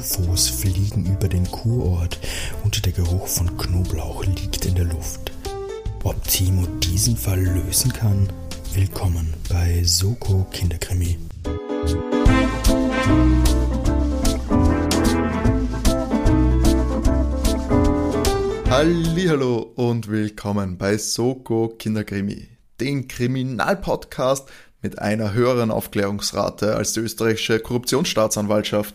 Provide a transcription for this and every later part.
UFOs fliegen über den Kurort und der Geruch von Knoblauch liegt in der Luft. Ob Timo diesen Fall lösen kann? Willkommen bei Soko Kinderkrimi. Hallo und willkommen bei Soko Kinderkrimi, den Kriminalpodcast mit einer höheren Aufklärungsrate als die österreichische Korruptionsstaatsanwaltschaft.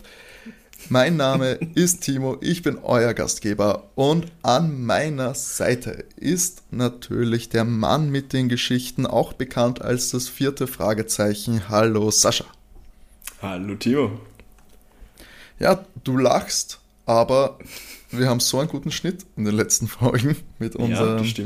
Mein Name ist Timo, ich bin euer Gastgeber und an meiner Seite ist natürlich der Mann mit den Geschichten, auch bekannt als das vierte Fragezeichen. Hallo Sascha. Hallo Timo. Ja, du lachst, aber wir haben so einen guten Schnitt in den letzten Folgen mit unserem, ja,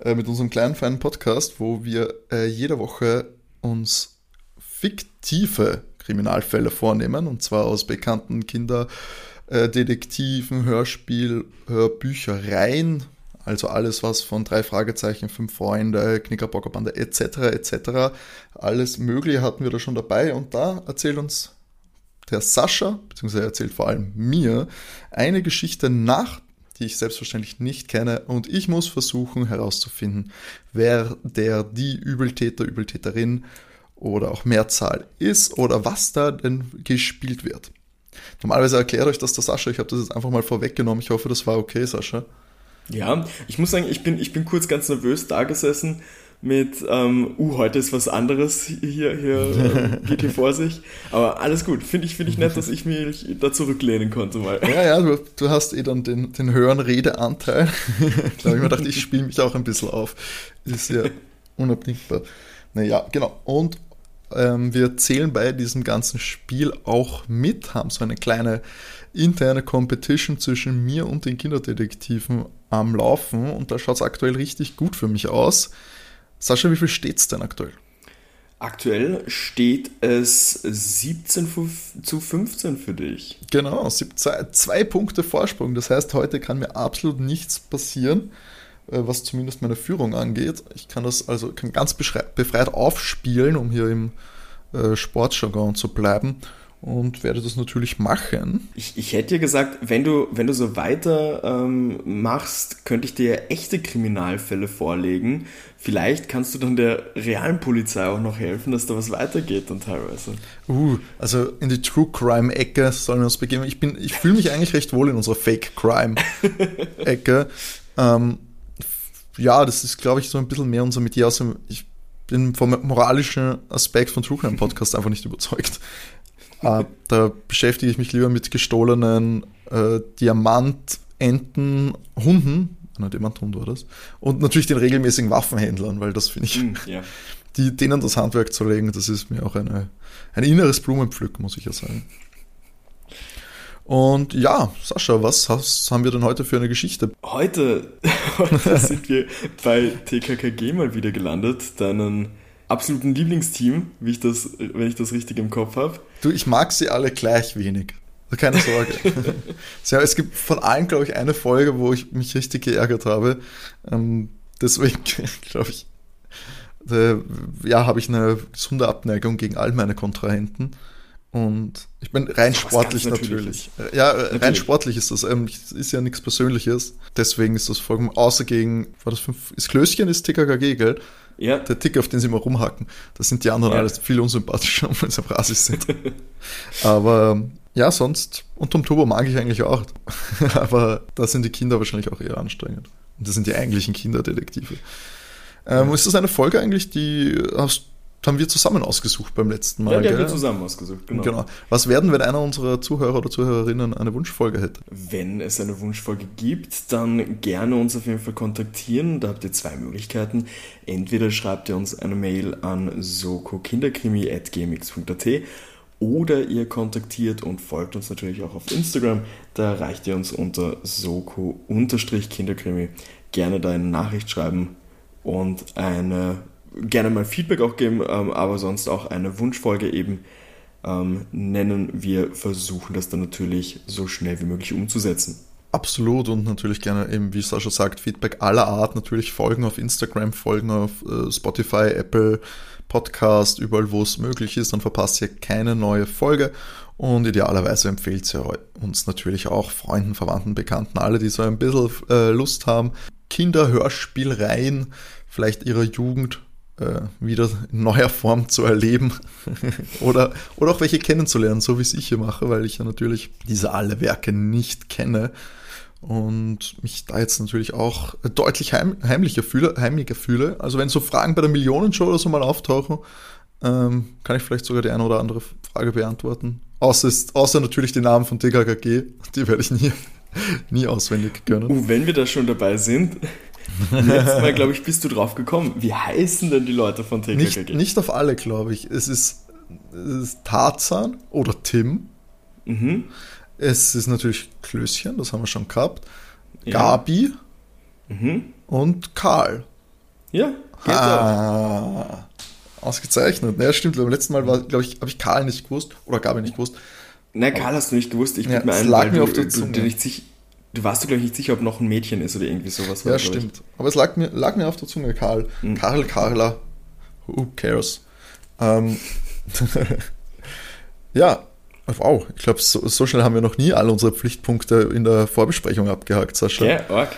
äh, mit unserem kleinen feinen Podcast, wo wir äh, jede Woche uns fiktive Kriminalfälle vornehmen, und zwar aus bekannten Kinderdetektiven, Hörspiel, Hörbüchereien, also alles, was von drei Fragezeichen, fünf Freunde, Knickerbockerbande etc. etc. Alles Mögliche hatten wir da schon dabei und da erzählt uns der Sascha, beziehungsweise er erzählt vor allem mir, eine Geschichte nach, die ich selbstverständlich nicht kenne und ich muss versuchen herauszufinden, wer der, die Übeltäter, Übeltäterin oder auch Mehrzahl ist oder was da denn gespielt wird. Normalerweise erklärt euch das der Sascha, ich habe das jetzt einfach mal vorweggenommen, ich hoffe, das war okay, Sascha. Ja, ich muss sagen, ich bin, ich bin kurz ganz nervös da gesessen mit, ähm, uh, heute ist was anderes hier, hier äh, geht hier vor sich. Aber alles gut, finde ich, finde ich nett, dass ich mich da zurücklehnen konnte mal. Ja, ja, du, du hast eh dann den, den höheren Redeanteil. da habe ich mir gedacht, ich spiele mich auch ein bisschen auf. Ist ja unabdingbar. Naja, genau. Und ähm, wir zählen bei diesem ganzen Spiel auch mit, haben so eine kleine interne Competition zwischen mir und den Kinderdetektiven am Laufen und da schaut es aktuell richtig gut für mich aus. Sascha, wie viel steht es denn aktuell? Aktuell steht es 17 zu 15 für dich. Genau, zwei, zwei Punkte Vorsprung. Das heißt, heute kann mir absolut nichts passieren, was zumindest meine Führung angeht. Ich kann das also kann ganz befreit aufspielen, um hier im äh, Sportjargon zu bleiben und werde das natürlich machen. Ich, ich hätte dir gesagt, wenn du, wenn du so weiter ähm, machst, könnte ich dir echte Kriminalfälle vorlegen. Vielleicht kannst du dann der realen Polizei auch noch helfen, dass da was weitergeht dann teilweise. Uh, also in die True Crime Ecke sollen wir uns begeben. Ich bin, ich fühle mich eigentlich recht wohl in unserer Fake Crime Ecke. ähm, ja, das ist, glaube ich, so ein bisschen mehr unser Metier. Also ich bin vom moralischen Aspekt von True Crime Podcast einfach nicht überzeugt. Äh, da beschäftige ich mich lieber mit gestohlenen äh, Diamantenten, Hunden, ein Diamanthund war das, und natürlich den regelmäßigen Waffenhändlern, weil das finde ich, mm, yeah. die, denen das Handwerk zu legen, das ist mir auch eine, ein inneres Blumenpflücken, muss ich ja sagen. Und ja, Sascha, was, was haben wir denn heute für eine Geschichte? Heute, heute sind wir bei TKKG mal wieder gelandet, deinen absoluten Lieblingsteam, wie ich das, wenn ich das richtig im Kopf habe. Du, ich mag sie alle gleich wenig. Also keine Sorge. ja, es gibt von allen, glaube ich, eine Folge, wo ich mich richtig geärgert habe. Ähm, deswegen, glaube ich, äh, ja, habe ich eine gesunde Abneigung gegen all meine Kontrahenten. Und ich bin rein sportlich natürlich. Ja, äh, natürlich. rein sportlich ist das. Ähm, ist ja nichts Persönliches. Deswegen ist das vollkommen, außer gegen, war das fünf, ist Klößchen, ist TKKG, gell? Ja. Der Tick, auf den sie immer rumhacken. Das sind die anderen ja. alles viel unsympathischer, weil sie Rasis sind. Aber ja, sonst, und Tom Turbo mag ich eigentlich auch. Aber da sind die Kinder wahrscheinlich auch eher anstrengend. Und das sind die eigentlichen Kinderdetektive. Ähm, ist das eine Folge eigentlich, die hast haben wir zusammen ausgesucht beim letzten Mal. Ja, die haben wir zusammen ausgesucht, genau. genau. Was werden, wenn einer unserer Zuhörer oder Zuhörerinnen eine Wunschfolge hätte? Wenn es eine Wunschfolge gibt, dann gerne uns auf jeden Fall kontaktieren. Da habt ihr zwei Möglichkeiten. Entweder schreibt ihr uns eine Mail an sokokinderkrimi.gmx.at oder ihr kontaktiert und folgt uns natürlich auch auf Instagram. Da erreicht ihr uns unter soko-kinderkrimi. Gerne da eine Nachricht schreiben und eine gerne mal Feedback auch geben, ähm, aber sonst auch eine Wunschfolge eben ähm, nennen. Wir versuchen das dann natürlich so schnell wie möglich umzusetzen. Absolut und natürlich gerne eben, wie Sascha sagt, Feedback aller Art. Natürlich folgen auf Instagram, folgen auf äh, Spotify, Apple, Podcast, überall wo es möglich ist. Dann verpasst ihr keine neue Folge und idealerweise empfehlt ihr uns natürlich auch Freunden, Verwandten, Bekannten, alle, die so ein bisschen äh, Lust haben, Kinderhörspielreihen vielleicht ihrer Jugend äh, wieder in neuer Form zu erleben oder, oder auch welche kennenzulernen, so wie es ich hier mache, weil ich ja natürlich diese alle Werke nicht kenne und mich da jetzt natürlich auch deutlich heim, heimlicher fühle, heimlicher fühle. Also wenn so Fragen bei der Millionenshow oder so mal auftauchen, ähm, kann ich vielleicht sogar die eine oder andere Frage beantworten. Außer, ist, außer natürlich die Namen von TKKG, die werde ich nie, nie auswendig können. Uh, wenn wir da schon dabei sind, letztes Mal, glaube ich, bist du drauf gekommen. Wie heißen denn die Leute von TKKG? Nicht, nicht auf alle, glaube ich. Es ist, es ist Tarzan oder Tim. Mhm. Es ist natürlich Klößchen, das haben wir schon gehabt. Ja. Gabi mhm. und Karl. Ja, geht ah, Ausgezeichnet. Ja, stimmt. Beim letzten Mal glaube ich, habe ich Karl nicht gewusst oder Gabi nicht gewusst. Nein, Karl hast du nicht gewusst. Ich ja, mir ein, lag mir du, auf der Zunge. Du, nicht sicher, du warst du, glaube ich, nicht sicher, ob noch ein Mädchen ist oder irgendwie sowas. Ja, stimmt. Aber es lag mir, lag mir auf der Zunge, Karl. Mhm. Karl, Karla. Who cares? Ähm, ja, wow. Ich glaube, so, so, schnell haben wir noch nie alle unsere Pflichtpunkte in der Vorbesprechung abgehakt, Sascha. Ja, okay, arg.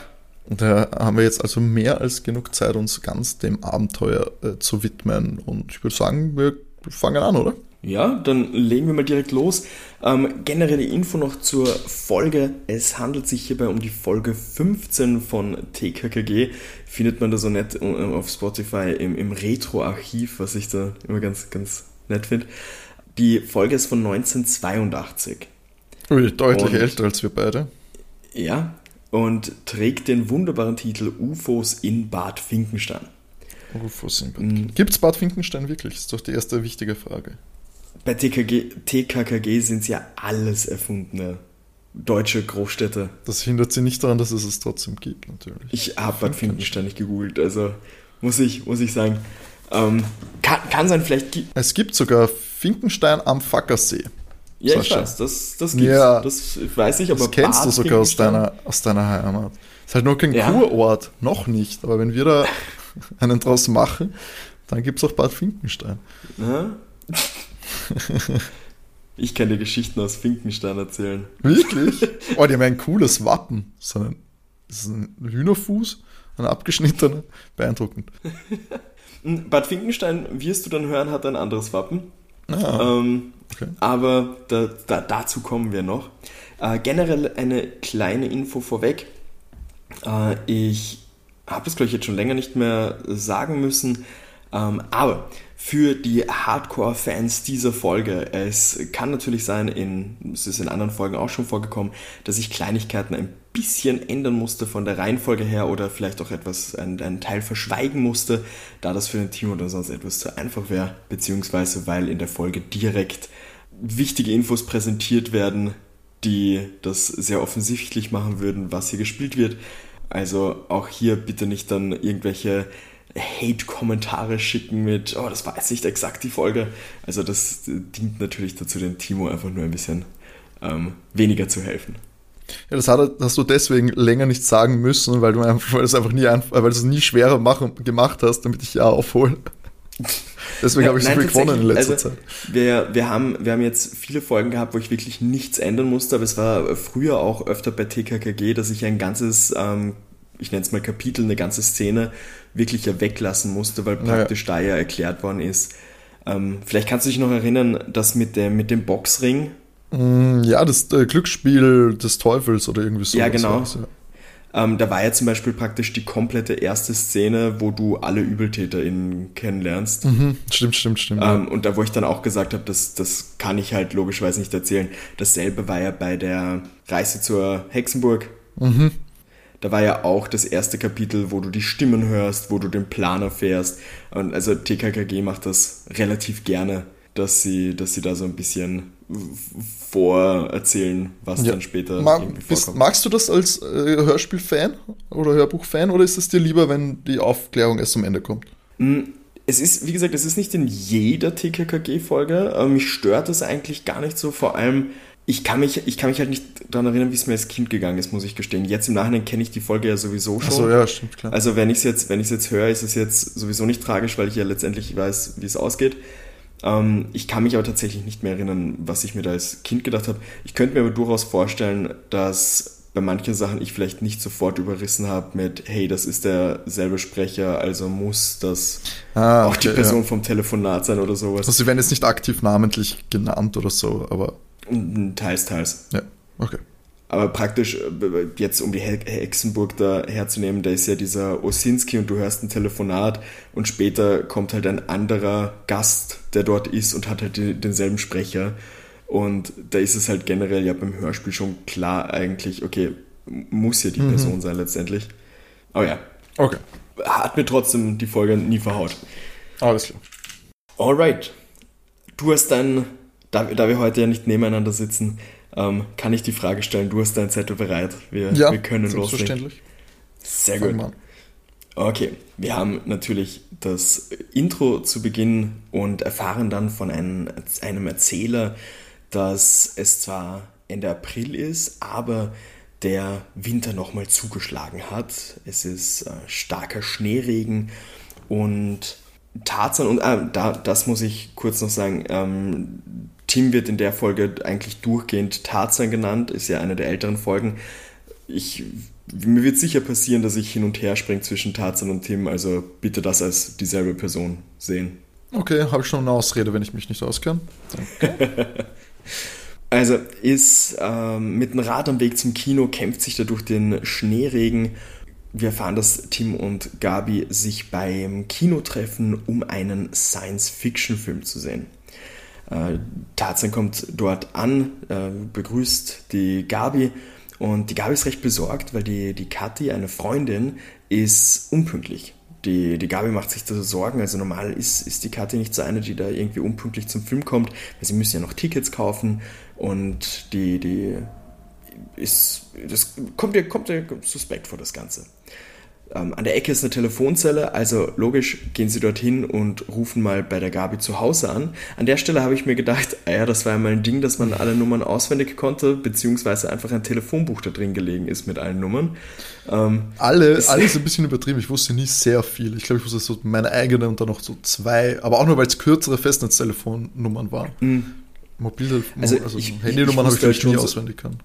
Und da haben wir jetzt also mehr als genug Zeit, uns ganz dem Abenteuer äh, zu widmen. Und ich würde sagen, wir fangen an, oder? Ja, dann legen wir mal direkt los. Ähm, generelle Info noch zur Folge. Es handelt sich hierbei um die Folge 15 von TKKG. Findet man da so nett äh, auf Spotify im, im Retro-Archiv, was ich da immer ganz, ganz nett finde. Die Folge ist von 1982. Ui, deutlich und, älter als wir beide. Ja, und trägt den wunderbaren Titel UFOs in Bad Finkenstein. UFOs in Bad mhm. Gibt es Bad Finkenstein wirklich? Das ist doch die erste wichtige Frage. Bei TKG, TKKG sind es ja alles erfundene deutsche Großstädte. Das hindert sie nicht daran, dass es es trotzdem gibt, natürlich. Ich habe Bad Finkenstein nicht gegoogelt, also muss ich, muss ich sagen. Ähm, kann, kann sein, vielleicht Es gibt sogar Finkenstein am Fackersee. Ja, Sascha. ich weiß, das, das gibt's. Ja, das weiß ich, aber das kennst Bad du sogar aus deiner, aus deiner Heimat. Ist halt nur kein ja. Kurort, noch nicht. Aber wenn wir da einen draus machen, dann gibt es auch Bad Finkenstein. Ja. ich kann dir Geschichten aus Finkenstein erzählen. Wirklich? Oh, die haben ein cooles Wappen. So ein, das ist ein Hühnerfuß, ein abgeschnittener. Beeindruckend. Bad Finkenstein, wirst du dann hören, hat ein anderes Wappen. Ah. Ähm, Okay. Aber da, da, dazu kommen wir noch. Äh, generell eine kleine Info vorweg. Äh, ich habe das, glaube ich, jetzt schon länger nicht mehr sagen müssen. Ähm, aber für die Hardcore-Fans dieser Folge, es kann natürlich sein, in, es ist in anderen Folgen auch schon vorgekommen, dass ich Kleinigkeiten ein bisschen ändern musste von der Reihenfolge her oder vielleicht auch etwas, einen, einen Teil verschweigen musste, da das für den Team oder sonst etwas zu einfach wäre, beziehungsweise weil in der Folge direkt wichtige Infos präsentiert werden, die das sehr offensichtlich machen würden, was hier gespielt wird. Also auch hier bitte nicht dann irgendwelche Hate-Kommentare schicken mit, oh, das war jetzt nicht exakt die Folge. Also das dient natürlich dazu, dem Timo einfach nur ein bisschen ähm, weniger zu helfen. Ja, das hast du deswegen länger nicht sagen müssen, weil du einfach, weil du es einfach nie, weil du es nie schwerer machen, gemacht hast, damit ich ja aufhole. Deswegen ja, habe ich so viel gewonnen in letzter also, Zeit. Wir, wir, haben, wir haben jetzt viele Folgen gehabt, wo ich wirklich nichts ändern musste, aber es war früher auch öfter bei TKKG, dass ich ein ganzes, ähm, ich nenne es mal Kapitel, eine ganze Szene wirklich ja weglassen musste, weil praktisch ja. da ja erklärt worden ist. Ähm, vielleicht kannst du dich noch erinnern, dass mit dem, mit dem Boxring. Mm, ja, das äh, Glücksspiel des Teufels oder irgendwie so. Ja, genau. Ja. Ähm, da war ja zum Beispiel praktisch die komplette erste Szene, wo du alle ÜbeltäterInnen kennenlernst. Mhm, stimmt, stimmt, stimmt. Ähm, ja. Und da, wo ich dann auch gesagt habe, das, das kann ich halt logischerweise nicht erzählen. Dasselbe war ja bei der Reise zur Hexenburg. Mhm. Da war ja auch das erste Kapitel, wo du die Stimmen hörst, wo du den Plan erfährst. Und also TKKG macht das relativ gerne, dass sie, dass sie da so ein bisschen vorerzählen, was ja. dann später Mag, bist, magst du das als äh, Hörspiel-Fan oder Hörbuch-Fan oder ist es dir lieber, wenn die Aufklärung erst zum Ende kommt? Hm, es ist, wie gesagt, es ist nicht in jeder TKKG-Folge. Ähm, mich stört es eigentlich gar nicht so. Vor allem, ich kann mich, ich kann mich halt nicht daran erinnern, wie es mir als Kind gegangen ist, muss ich gestehen. Jetzt im Nachhinein kenne ich die Folge ja sowieso schon. Ach so, ja, stimmt, klar. Also wenn ich es jetzt, wenn ich jetzt höre, ist es jetzt sowieso nicht tragisch, weil ich ja letztendlich weiß, wie es ausgeht. Ähm, ich kann mich aber tatsächlich nicht mehr erinnern, was ich mir da als Kind gedacht habe. Ich könnte mir aber durchaus vorstellen, dass bei manchen Sachen ich vielleicht nicht sofort überrissen habe mit, hey, das ist derselbe Sprecher, also muss das ah, auch die Person ja. vom Telefonat sein oder sowas. Also sie werden jetzt nicht aktiv namentlich genannt oder so, aber. Teils, teils. Ja, okay. Aber praktisch, äh, jetzt um die Hexenburg da herzunehmen, da ist ja dieser Osinski und du hörst ein Telefonat und später kommt halt ein anderer Gast, der dort ist und hat halt denselben Sprecher. Und da ist es halt generell ja beim Hörspiel schon klar eigentlich, okay, muss ja die mhm. Person sein letztendlich. Aber ja. Okay. Hat mir trotzdem die Folge nie verhaut. Alles klar. Alright. Du hast dein, da, da wir heute ja nicht nebeneinander sitzen, ähm, kann ich die Frage stellen, du hast deinen Zettel bereit. Wir, ja, wir können loslegen. Sehr gut. Okay, wir haben natürlich das Intro zu Beginn und erfahren dann von einem, einem Erzähler, dass es zwar Ende April ist, aber der Winter nochmal zugeschlagen hat. Es ist äh, starker Schneeregen und Tarzan, und äh, da, das muss ich kurz noch sagen, ähm, Tim wird in der Folge eigentlich durchgehend Tarzan genannt, ist ja eine der älteren Folgen. Ich, mir wird sicher passieren, dass ich hin und her springe zwischen Tarzan und Tim, also bitte das als dieselbe Person sehen. Okay, habe ich schon eine Ausrede, wenn ich mich nicht auskenne. Also ist ähm, mit dem Rad am Weg zum Kino, kämpft sich da durch den Schneeregen. Wir erfahren, dass Tim und Gabi sich beim Kino treffen, um einen Science-Fiction-Film zu sehen. Äh, Tarzan kommt dort an, äh, begrüßt die Gabi und die Gabi ist recht besorgt, weil die, die Kathi, eine Freundin, ist unpünktlich die, die Gabi macht sich da Sorgen. Also normal ist, ist die Kathi nicht so eine, die da irgendwie unpünktlich zum Film kommt, weil sie müssen ja noch Tickets kaufen und die, die ist, das kommt ihr, kommt ihr suspekt vor, das Ganze. Ähm, an der Ecke ist eine Telefonzelle, also logisch gehen sie dorthin und rufen mal bei der Gabi zu Hause an. An der Stelle habe ich mir gedacht, ah ja, das war ja mal ein Ding, dass man alle Nummern auswendig konnte, beziehungsweise einfach ein Telefonbuch da drin gelegen ist mit allen Nummern. Ähm, alle, alles ein bisschen übertrieben. Ich wusste nie sehr viel. Ich glaube, ich wusste so meine eigene und dann noch so zwei, aber auch nur, weil es kürzere Festnetztelefonnummern waren. Mhm. Mobiltelefon, also, also Handynummern habe ich vielleicht nie auswendig können.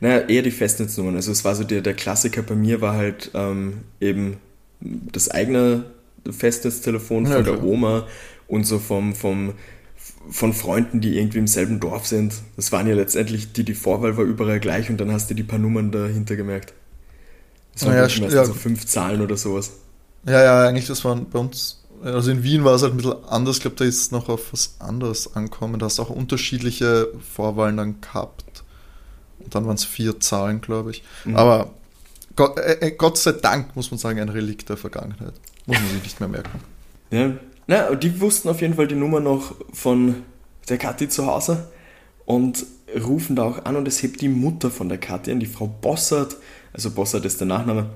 Naja, eher die Festnetznummern. Also es war so der, der Klassiker bei mir war halt ähm, eben das eigene Festnetztelefon von ja, der Oma und so vom, vom, von Freunden, die irgendwie im selben Dorf sind. Das waren ja letztendlich, die, die Vorwahl war überall gleich und dann hast du die paar Nummern dahinter gemerkt. Das waren ja, meistens ja. so fünf Zahlen oder sowas. Ja, ja, eigentlich, das waren bei uns, also in Wien war es halt ein bisschen anders. Ich glaube, da ist es noch auf was anderes ankommen. Da hast du auch unterschiedliche Vorwahlen dann gehabt. Und dann waren es vier Zahlen, glaube ich. Mhm. Aber Gott, äh, äh, Gott, sei Dank, muss man sagen, ein Relikt der Vergangenheit. Muss man sich nicht mehr merken. Ja, na, die wussten auf jeden Fall die Nummer noch von der Kathi zu Hause und rufen da auch an und es hebt die Mutter von der Kathi an, die Frau Bossert. Also Bossert ist der Nachname,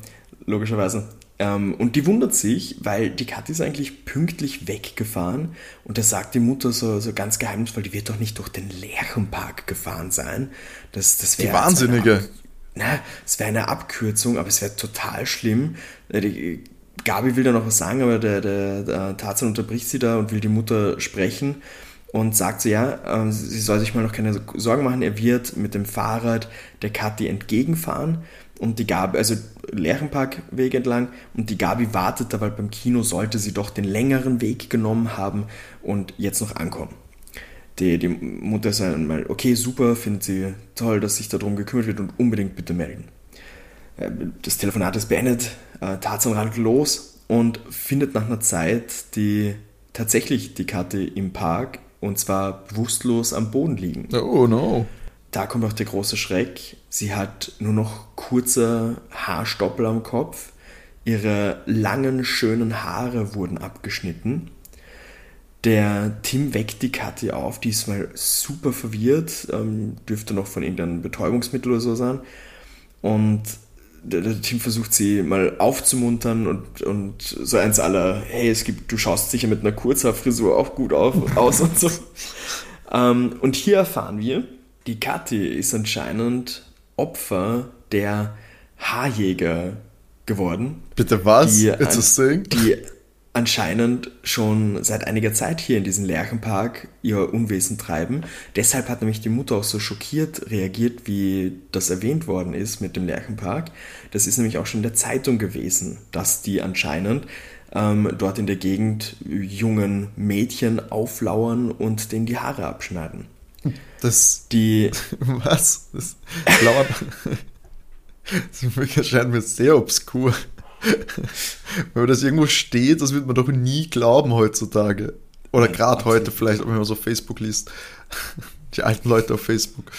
logischerweise. Ähm, und die wundert sich, weil die Kathi ist eigentlich pünktlich weggefahren und da sagt die Mutter so, so ganz geheimnisvoll, die wird doch nicht durch den Lerchenpark gefahren sein. Das, das die Wahnsinnige. Na, es wäre eine Abkürzung, aber es wäre total schlimm. Äh, die, Gabi will da noch was sagen, aber der, der, der Tarzan unterbricht sie da und will die Mutter sprechen und sagt so, ja, äh, sie soll sich mal noch keine Sorgen machen, er wird mit dem Fahrrad der Kathi entgegenfahren und die Gabi, also Lerchenparkweg entlang und die Gabi wartet da, weil beim Kino sollte sie doch den längeren Weg genommen haben und jetzt noch ankommen. Die, die Mutter sagt mal, okay, super, findet sie toll, dass sich darum gekümmert wird und unbedingt bitte melden. Äh, das Telefonat ist beendet, äh, Tarzan radelt los und findet nach einer Zeit die tatsächlich die Karte im Park und zwar bewusstlos am Boden liegen. Oh no. Da kommt auch der große Schreck. Sie hat nur noch kurze Haarstoppel am Kopf. Ihre langen, schönen Haare wurden abgeschnitten. Der Tim weckt die Kathi auf, die ist mal super verwirrt, ähm, dürfte noch von irgendeinem Betäubungsmittel oder so sein. Und der, der Tim versucht sie mal aufzumuntern und, und so eins aller, hey, es gibt, du schaust sicher mit einer Kurzhaarfrisur auch gut auf, aus und so. Ähm, und hier erfahren wir, die Kathi ist anscheinend Opfer der Haarjäger geworden. Bitte was? Die, It's a thing? die anscheinend schon seit einiger Zeit hier in diesem Lerchenpark ihr Unwesen treiben. Deshalb hat nämlich die Mutter auch so schockiert reagiert, wie das erwähnt worden ist mit dem Lerchenpark. Das ist nämlich auch schon in der Zeitung gewesen, dass die anscheinend ähm, dort in der Gegend jungen Mädchen auflauern und denen die Haare abschneiden. Das, Die, was? Das lauert. Das erscheint mir sehr obskur. Wenn das irgendwo steht, das wird man doch nie glauben heutzutage. Oder gerade heute vielleicht, wenn man so Facebook liest. Die alten Leute auf Facebook.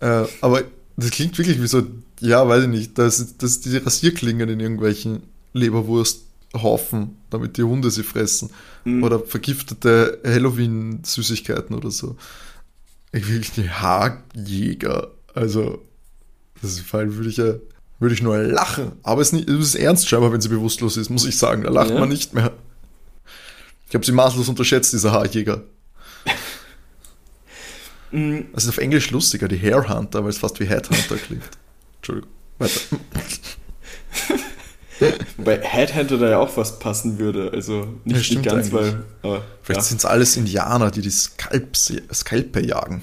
Äh, aber das klingt wirklich wie so, ja, weiß ich nicht, das, ist- das ist diese Rasierklingen in irgendwelchen Leberwursthaufen, damit die Hunde sie fressen. Mhm. Oder vergiftete Halloween-Süßigkeiten oder so. Ich will die Haarjäger. Also, das ist Fall würde ich ja, würde ich nur lachen. Aber es ist, nicht, es ist ernst scheinbar, wenn sie bewusstlos ist, muss ich sagen. Da lacht Ja. man nicht mehr. Ich habe sie maßlos unterschätzt, dieser Haarjäger. mh, Das ist auf Englisch lustiger, die Hairhunter, weil es fast wie Headhunter klingt. Entschuldigung. Weiter. wobei Headhunter da ja auch fast passen würde. Also Ja, nicht, nicht stimmt ganz, eigentlich. weil. Aber, Vielleicht ja. sind es alles Indianer, die die Skalps, Skalpe jagen.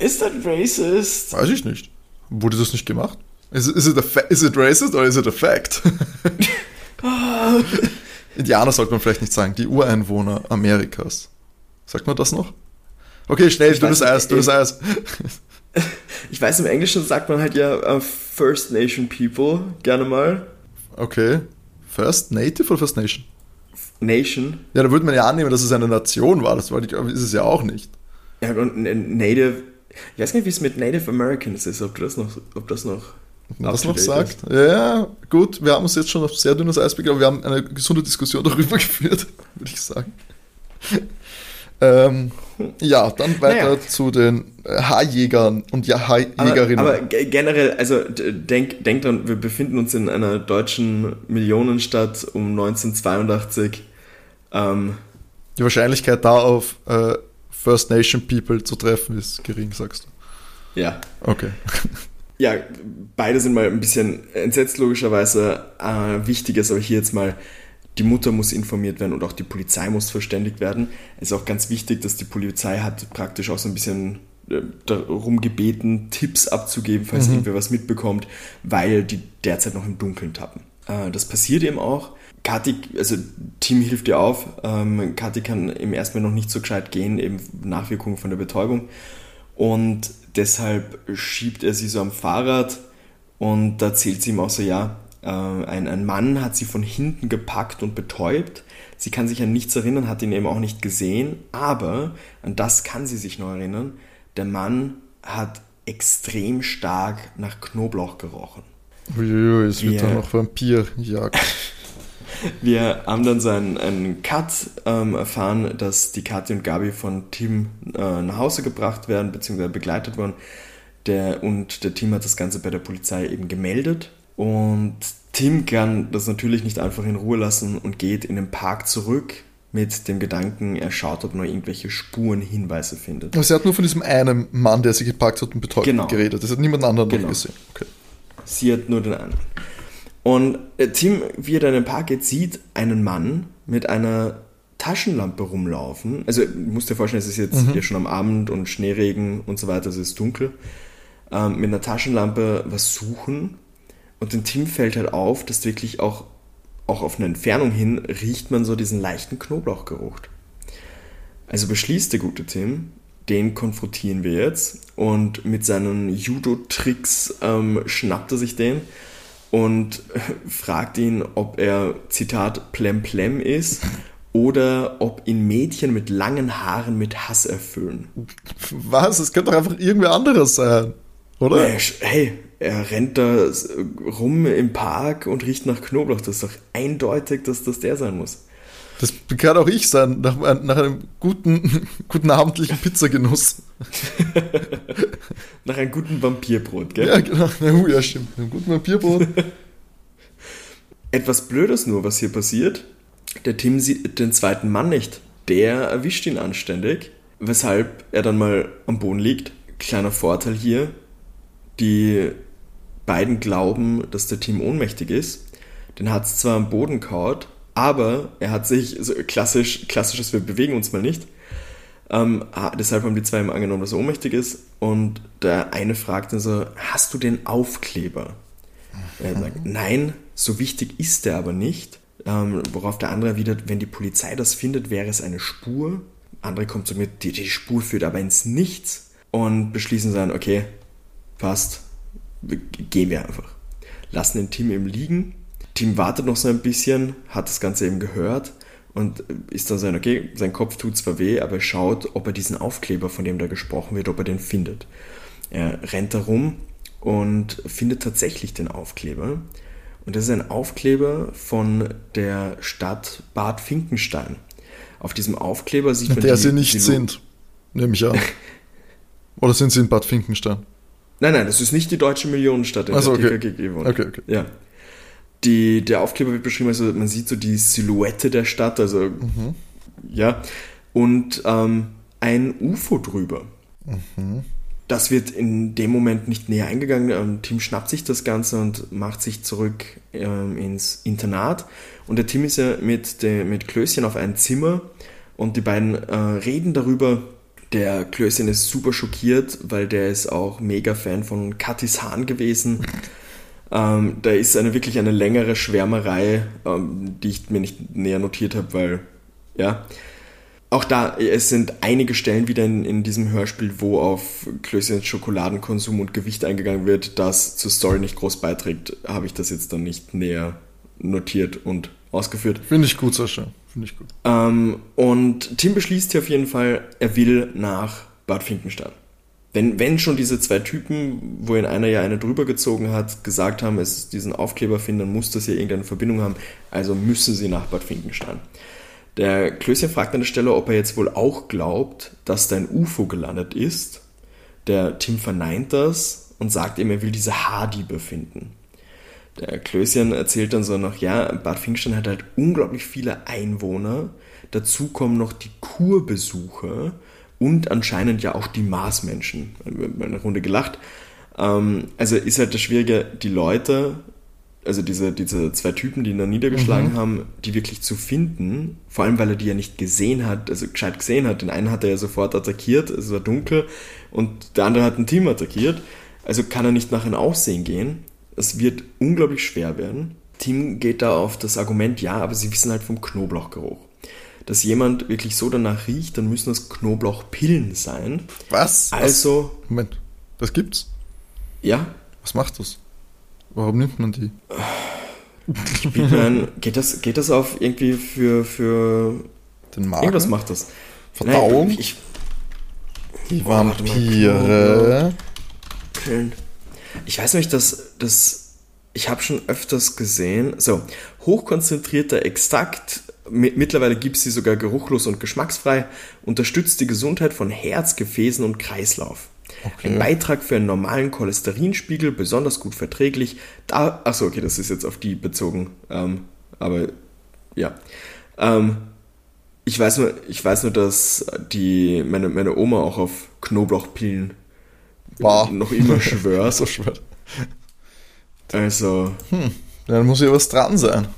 Ist das racist? Weiß ich nicht. Wurde das nicht gemacht? Is, is, it, a fa is it racist or is it a fact? Indianer sollte man vielleicht nicht sagen, die Ureinwohner Amerikas. Sagt man das noch? Okay, schnell, dünnes nicht, Eis, dünnes Eis. Ich weiß, im Englischen sagt man halt ja äh, First Nation People gerne mal. Okay. First Native oder First Nation? Nation. Ja, da würde man ja annehmen, dass es eine Nation war. Das ist es ja auch nicht. Ja, und Native. Ich weiß gar nicht, wie es mit Native Americans ist, ob du das noch, ob das noch. Das noch sagt? Ja, gut, wir haben uns jetzt schon auf sehr dünnes Eis begeben, aber wir haben eine gesunde Diskussion darüber geführt, würde ich sagen. Ähm, ja, dann weiter Naja. zu den Haarjägern und ja, Aber, Haarjägerinnen. aber ge- generell, also denk, denk dran, wir befinden uns in einer deutschen Millionenstadt um 1982. Ähm, Die Wahrscheinlichkeit da auf äh, First Nation People zu treffen ist gering, sagst du. ja. Okay. Ja, beide sind mal ein bisschen entsetzt, logischerweise. Äh, wichtig ist aber hier jetzt mal, die Mutter muss informiert werden und auch die Polizei muss verständigt werden. Es ist auch ganz wichtig, dass die Polizei hat praktisch auch so ein bisschen äh, darum gebeten, Tipps abzugeben, falls irgendwer was mitbekommt, weil die derzeit noch im Dunkeln tappen. Äh, das passiert eben auch. Kathi, also Tim hilft ihr auf. Ähm, Kathi kann im ersten Mal noch nicht so gescheit gehen, eben Nachwirkungen von der Betäubung. Und deshalb schiebt er sie so am Fahrrad und da erzählt sie ihm auch so, ja, äh, ein, ein Mann hat sie von hinten gepackt und betäubt. Sie kann sich an nichts erinnern, hat ihn eben auch nicht gesehen, aber an das kann sie sich noch erinnern. Der Mann hat extrem stark nach Knoblauch gerochen. Uiuiui, es wird dann noch Vampirjagd. Wir haben dann so einen, einen Cut ähm, erfahren, dass die Kathi und Gabi von Tim äh, nach Hause gebracht werden, beziehungsweise begleitet wurden. Der, und der Tim hat das Ganze bei der Polizei eben gemeldet. Und Tim kann das natürlich nicht einfach in Ruhe lassen und geht in den Park zurück mit dem Gedanken, er schaut, ob er noch irgendwelche Spuren, Hinweise findet. Aber sie hat nur von diesem einen Mann, der sie gepackt hat und betäubt Genau. geredet. Das hat niemand anderen Genau. noch gesehen. Okay. Sie hat nur den einen. Und äh, Tim, wie er da in den Park geht, sieht einen Mann mit einer Taschenlampe rumlaufen. Also, du musst dir vorstellen, es ist jetzt ja schon am Abend und Schneeregen und so weiter, es ist dunkel. Ähm, mit einer Taschenlampe was suchen. Und dem Tim fällt halt auf, dass wirklich auch, auch auf eine Entfernung hin riecht man so diesen leichten Knoblauchgeruch. Also beschließt der gute Tim, den konfrontieren wir jetzt und mit seinen Judo-Tricks ähm, schnappt er sich den und fragt ihn, ob er, Zitat, Plem-Plem ist oder ob ihn Mädchen mit langen Haaren mit Hass erfüllen. Was? Es könnte doch einfach irgendwer anderes sein. Oder? Er sch- Hey, er rennt da rum im Park und riecht nach Knoblauch. Das ist doch eindeutig, dass das der sein muss. Das kann auch ich sein, nach, nach einem guten, guten abendlichen Pizzagenuss. nach einem guten Vampirbrot, gell? Ja, genau. Ja, uh, ja stimmt. Ein gutes Vampirbrot. Etwas Blödes nur, was hier passiert. Der Tim sieht den zweiten Mann nicht. Der erwischt ihn anständig, weshalb er dann mal am Boden liegt. Kleiner Vorteil hier. Die beiden glauben, dass der Tim ohnmächtig ist. Den hat es zwar am Boden kaut, aber er hat sich, so klassisch, klassisches, wir bewegen uns mal nicht. Ähm, deshalb haben die zwei ihm angenommen, dass er ohnmächtig ist. Und der eine fragt dann so, hast du den Aufkleber? Mhm. Er sagt, nein, so wichtig ist der aber nicht. Ähm, worauf der andere erwidert, wenn die Polizei das findet, wäre es eine Spur. Andere kommt so mit, die, die Spur führt aber ins Nichts. Und beschließen dann, okay, passt, gehen wir einfach. Lassen den Tim eben liegen. Tim wartet noch so ein bisschen, hat das Ganze eben gehört und ist dann so, okay, sein Kopf tut zwar weh, aber er schaut, ob er diesen Aufkleber, von dem da gesprochen wird, ob er den findet. Er rennt herum und findet tatsächlich den Aufkleber. Und das ist ein Aufkleber von der Stadt Bad Finkenstein. Auf diesem Aufkleber sieht man. Der die, sie nicht sind, nehme ich an. Oder sind sie in Bad Finkenstein? Nein, nein, das ist nicht die deutsche Millionenstadt, in also, der okay. TKG wohnt. Okay, okay. Ja. Die, der Aufkleber wird beschrieben, also man sieht so die Silhouette der Stadt, also mhm. ja, und ähm, ein UFO drüber. Mhm. Das wird in dem Moment nicht näher eingegangen. Ähm, Tim schnappt sich das Ganze und macht sich zurück ähm, ins Internat. Und der Tim ist ja mit, de, mit Klößchen auf ein Zimmer und die beiden äh, reden darüber, der Klößchen ist super schockiert, weil der ist auch mega Fan von Katis Hahn gewesen. Ähm, da ist eine wirklich eine längere Schwärmerei, ähm, die ich mir nicht näher notiert habe, weil, ja. Auch da, es sind einige Stellen wieder in, in diesem Hörspiel, wo auf Klößchens Schokoladenkonsum und Gewicht eingegangen wird, das zur Story nicht groß beiträgt, habe ich das jetzt dann nicht näher notiert und ausgeführt. Finde ich gut, Sascha. Finde ich gut. Ähm, und Tim beschließt hier auf jeden Fall, er will nach Bad Finkenstein. Wenn, wenn schon diese zwei Typen, wo in einer ja eine drüber gezogen hat, gesagt haben, es diesen Aufkleber finden, muss das ja irgendeine Verbindung haben. Also müssen sie nach Bad Finkenstein. Der Klößchen fragt an der Stelle, ob er jetzt wohl auch glaubt, dass da ein UFO gelandet ist. Der Tim verneint das und sagt ihm, er will diese Haardiebe finden. Der Klößchen erzählt dann so noch, ja, Bad Finkenstein hat halt unglaublich viele Einwohner. Dazu kommen noch die Kurbesucher und anscheinend ja auch die Marsmenschen. Eine Runde gelacht. Ähm, also ist halt das Schwierige, die Leute, also diese, diese zwei Typen, die ihn da niedergeschlagen mhm. haben, die wirklich zu finden, vor allem weil er die ja nicht gesehen hat, also gescheit gesehen hat. Den einen hat er ja sofort attackiert, es war dunkel, und der andere hat ein Team attackiert. Also kann er nicht nach einem Aussehen gehen es wird unglaublich schwer werden. Tim geht da auf das Argument, ja, aber sie wissen halt vom Knoblauchgeruch. Dass jemand wirklich so danach riecht, dann müssen das Knoblauchpillen sein. Was? Also. Was? Moment, das gibt's? Ja. Was macht das? Warum nimmt man die? Ich meine, geht das, geht das auf irgendwie für, für den Magen? Irgendwas macht das. Verdauung? Nein, ich, die Vampire. Pillen. Ich weiß nicht, dass das. Ich habe schon öfters gesehen. So, hochkonzentrierter Extrakt. Mittlerweile gibt es sie sogar geruchlos und geschmacksfrei. Unterstützt die Gesundheit von Herz, Gefäßen und Kreislauf. Okay. Ein Beitrag für einen normalen Cholesterinspiegel, besonders gut verträglich. Da, achso, okay, das ist jetzt auf die bezogen. Ähm, aber ja. Ähm, ich weiß nur, ich weiß nur, dass die, meine, meine Oma auch auf Knoblauchpillen war. noch immer schwört. so schwört. Also. Hm, dann muss ja was dran sein.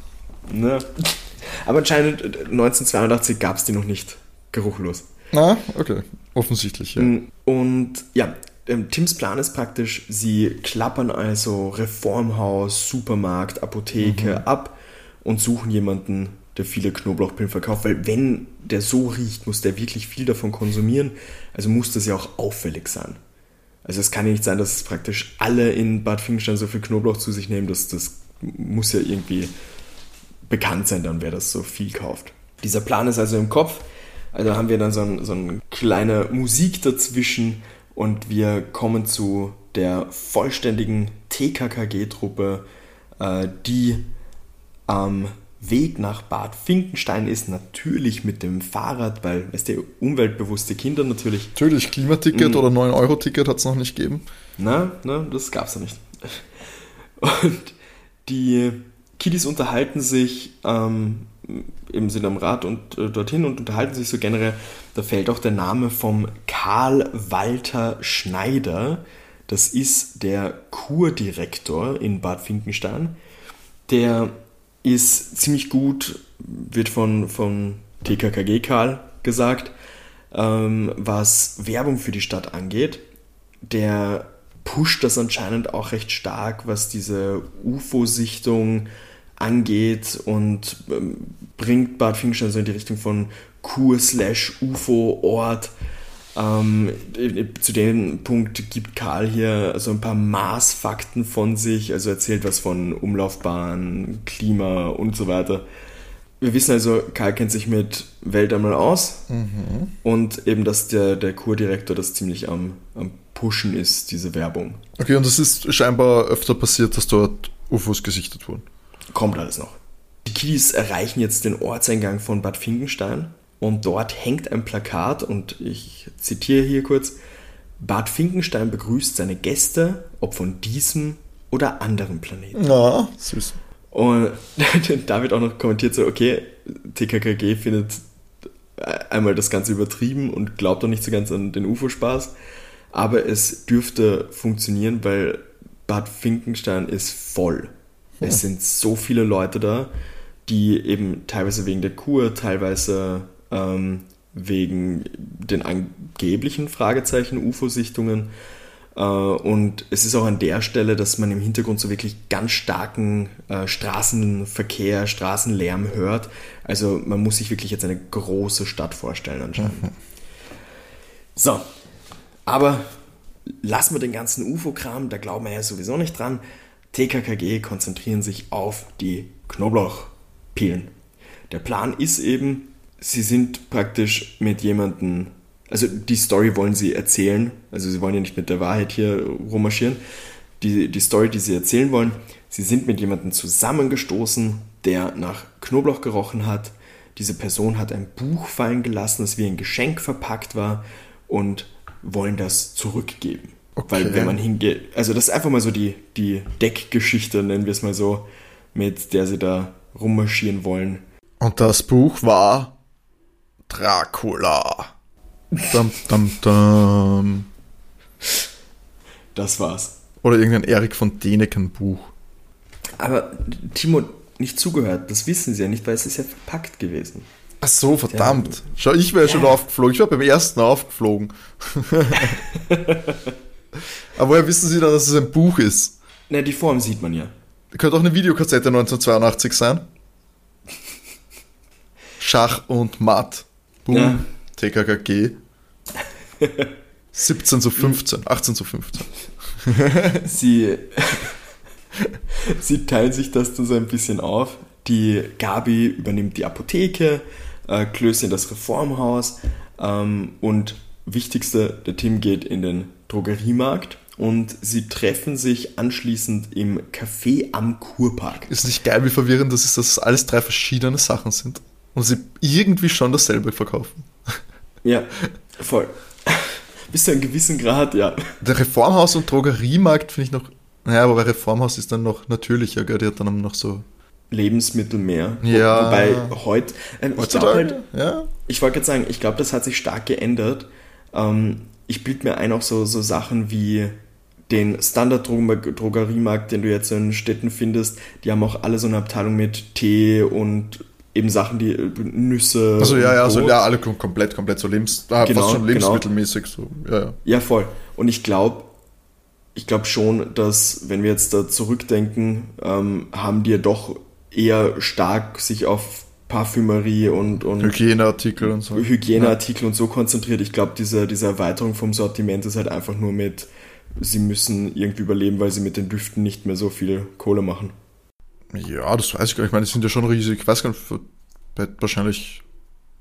Ne? Aber anscheinend 1982 gab es die noch nicht geruchlos. Na, okay. Offensichtlich, ja. Mm, und ja, ähm, Tims Plan ist praktisch, sie klappern also Reformhaus, Supermarkt, Apotheke mhm. ab und suchen jemanden, der viele Knoblauchpillen verkauft, weil wenn der so riecht, muss der wirklich viel davon konsumieren, also muss das ja auch auffällig sein. Also es kann ja nicht sein, dass praktisch alle in Bad Finkenstein so viel Knoblauch zu sich nehmen. Das, das muss ja irgendwie bekannt sein dann, wer das so viel kauft. Dieser Plan ist also im Kopf. Also haben wir dann so, ein, so eine kleine Musik dazwischen und wir kommen zu der vollständigen TKKG-Truppe, äh, die am Weg nach Bad Finkenstein ist natürlich mit dem Fahrrad, weil, weißt du, umweltbewusste Kinder natürlich. Natürlich, Klimaticket mhm. oder 9-Euro-Ticket hat es noch nicht gegeben. Na, na, das gab es ja nicht. Und die Kiddies unterhalten sich ähm, eben sind am Rad und äh, dorthin und unterhalten sich so generell. Da fällt auch der Name vom Karl Walter Schneider. Das ist der Kurdirektor in Bad Finkenstein. Der ist ziemlich gut, wird von, von TKKG Karl gesagt, ähm, was Werbung für die Stadt angeht. Der pusht das anscheinend auch recht stark, was diese UFO-Sichtung angeht und ähm, bringt Bad Finkenstein so in die Richtung von Kur-Ufo-Ort. Ähm, zu dem Punkt gibt Karl hier so ein paar Maßfakten von sich, also erzählt was von Umlaufbahn, Klima und so weiter. Wir wissen also, Karl kennt sich mit Welt einmal aus mhm. und eben, dass der, der Kurdirektor das ziemlich am, am Pushen ist, diese Werbung. Okay, und es ist scheinbar öfter passiert, dass dort UFOs gesichtet wurden. Kommt alles noch. Die Kiddies erreichen jetzt den Ortseingang von Bad Finkenstein und dort hängt ein Plakat und ich zitiere hier kurz. Bad Finkenstein begrüßt seine Gäste, ob von diesem oder anderen Planeten. Ja, süß. Und da wird auch noch kommentiert so, okay, TKKG findet einmal das Ganze übertrieben und glaubt auch nicht so ganz an den UFO-Spaß, aber es dürfte funktionieren, weil Bad Finkenstein ist voll. Ja. Es sind so viele Leute da, die eben teilweise wegen der Kur, teilweise ähm, wegen den angeblichen Fragezeichen UFO-Sichtungen. Äh, und es ist auch an der Stelle, dass man im Hintergrund so wirklich ganz starken äh, Straßenverkehr, Straßenlärm hört. Also man muss sich wirklich jetzt eine große Stadt vorstellen anscheinend. Mhm. So, aber lassen wir den ganzen UFO-Kram, da glauben wir ja sowieso nicht dran. TKKG konzentrieren sich auf die Knoblauchpilen. Der Plan ist eben, sie sind praktisch mit jemandem, also die Story wollen sie erzählen, also sie wollen ja nicht mit der Wahrheit hier rummarschieren. Die, die Story, die sie erzählen wollen, sie sind mit jemandem zusammengestoßen, der nach Knoblauch gerochen hat. Diese Person hat ein Buch fallen gelassen, das wie ein Geschenk verpackt war und wollen das zurückgeben. Okay. Weil wenn man hingeht, also das ist einfach mal so die, die Deckgeschichte, nennen wir es mal so, mit der sie da rummarschieren wollen. Und das Buch war Dracula. Dum, dum, dum. Das war's. Oder irgendein Erik von Deneken Buch. Aber Timo, nicht zugehört, das wissen sie ja nicht, weil es ist ja verpackt gewesen. Ach so, verdammt. Schau, ich wäre ja. schon aufgeflogen. Ich war beim ersten aufgeflogen. Aber woher wissen Sie dann, dass es ein Buch ist? Na, die Form sieht man ja. Könnte auch eine Videokassette 1982 sein. Schach und Matt. Boom. Ja. TKKG. 17 zu 15, 18 zu 15. sie, sie teilen sich das dann so ein bisschen auf. Die Gabi übernimmt die Apotheke, äh, Klößchen das Reformhaus ähm, und wichtigste, der Tim geht in den Drogeriemarkt und sie treffen sich anschließend im Café am Kurpark. Ist nicht geil, wie verwirrend das ist, dass es alles drei verschiedene Sachen sind und sie irgendwie schon dasselbe verkaufen. Ja, voll. Bis zu einem gewissen Grad, ja. Der Reformhaus und Drogeriemarkt finde ich noch. Naja, aber bei Reformhaus ist dann noch natürlicher, gell? Die hat dann noch so. Lebensmittel mehr. Ja. Wobei heute. Ähm, ich halt, ja. Ich wollte gerade sagen, ich glaube, das hat sich stark geändert. Ähm, ich bilde mir ein, auch so, so Sachen wie den Standard-Drogeriemarkt, den du jetzt in Städten findest, die haben auch alle so eine Abteilung mit Tee und eben Sachen, die äh, Nüsse. Also ja, ja, so, ja, alle komplett, komplett so Lebens, ah, genau, fast schon genau. lebensmittelmäßig so. Ja, ja. ja voll. Und ich glaube, ich glaube schon, dass wenn wir jetzt da zurückdenken, ähm, haben die ja doch eher stark sich auf Parfümerie und, und Hygieneartikel und so. Hygieneartikel ja. und so konzentriert. Ich glaube, diese, diese Erweiterung vom Sortiment ist halt einfach nur mit, sie müssen irgendwie überleben, weil sie mit den Düften nicht mehr so viel Kohle machen. Ja, das weiß ich gar nicht. Ich meine, die sind ja schon riesig. Ich weiß gar nicht, wahrscheinlich.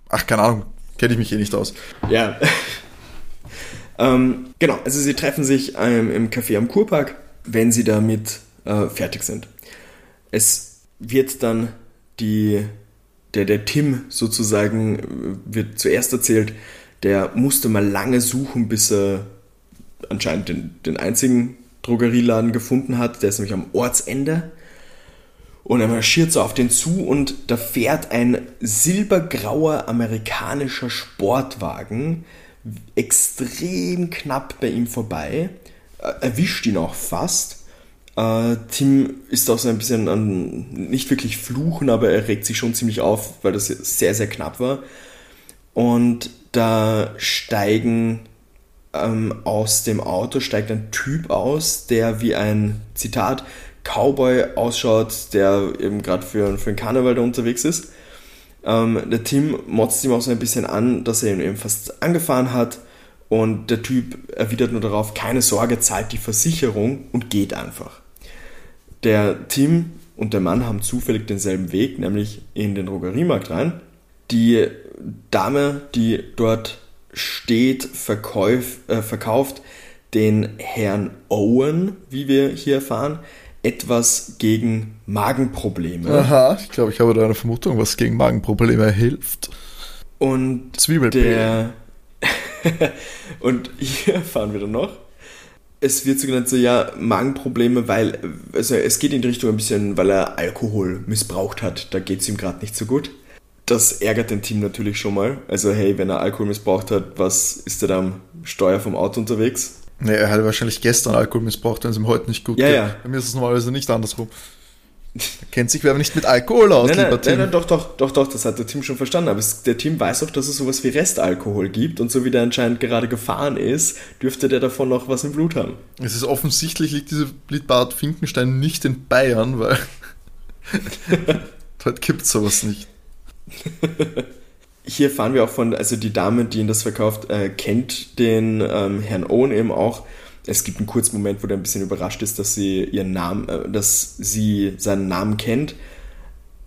Ach, keine Ahnung. Kenne ich mich eh nicht aus. Ja. ähm, genau, also sie treffen sich ähm, im Café am Kurpark, wenn sie damit äh, fertig sind. Es wird dann die, der, der Tim sozusagen äh, wird zuerst erzählt, der musste mal lange suchen, bis er anscheinend den, den einzigen Drogerieladen gefunden hat. Der ist nämlich am Ortsende. Und er marschiert so auf den zu und da fährt ein silbergrauer amerikanischer Sportwagen extrem knapp bei ihm vorbei, äh, erwischt ihn auch fast. Äh, Tim ist auch so ein bisschen an, nicht wirklich fluchen, aber er regt sich schon ziemlich auf, weil das sehr, sehr knapp war. Und da steigen ähm, aus dem Auto, steigt ein Typ aus, der wie ein, Zitat, Cowboy ausschaut, der eben gerade für, für einen Karneval da unterwegs ist. Ähm, der Tim motzt ihm auch so ein bisschen an, dass er ihn eben fast angefahren hat. Und der Typ erwidert nur darauf, keine Sorge, zahlt die Versicherung und geht einfach. Der Tim und der Mann haben zufällig denselben Weg, nämlich in den Drogeriemarkt rein. Die Dame, die dort steht, verkauf, äh, verkauft den Herrn Owen, wie wir hier erfahren, etwas gegen Magenprobleme. Aha, ich glaube, ich habe da eine Vermutung, was gegen Magenprobleme hilft. Und Zwiebelpillen. und hier erfahren wir dann noch, es wird so genannt, so ja, Magenprobleme, weil, also es geht in die Richtung ein bisschen, weil er Alkohol missbraucht hat. Da geht es ihm gerade nicht so gut. Das ärgert den Team natürlich schon mal. Also, hey, wenn er Alkohol missbraucht hat, was ist er da am Steuer vom Auto unterwegs? Nee, er hatte wahrscheinlich gestern Alkohol missbraucht, wenn es ihm heute nicht gut ja, geht. Ja. Bei mir ist es normalerweise nicht andersrum. Er kennt sich aber nicht mit Alkohol aus, nein, lieber nein, Tim. Nein, nein, doch, doch, doch, doch, das hat der Tim schon verstanden. Aber es, der Tim weiß auch, dass es sowas wie Restalkohol gibt und so wie der anscheinend gerade gefahren ist, dürfte der davon noch was im Blut haben. Es ist offensichtlich, liegt diese Bad Finkenstein nicht in Bayern, weil dort gibt es sowas nicht. Hier fahren wir auch von, also die Dame, die ihn das verkauft, äh, kennt den ähm, Herrn Owen eben auch. Es gibt einen kurzen Moment, wo der ein bisschen überrascht ist, dass sie ihren Namen, äh, dass sie seinen Namen kennt.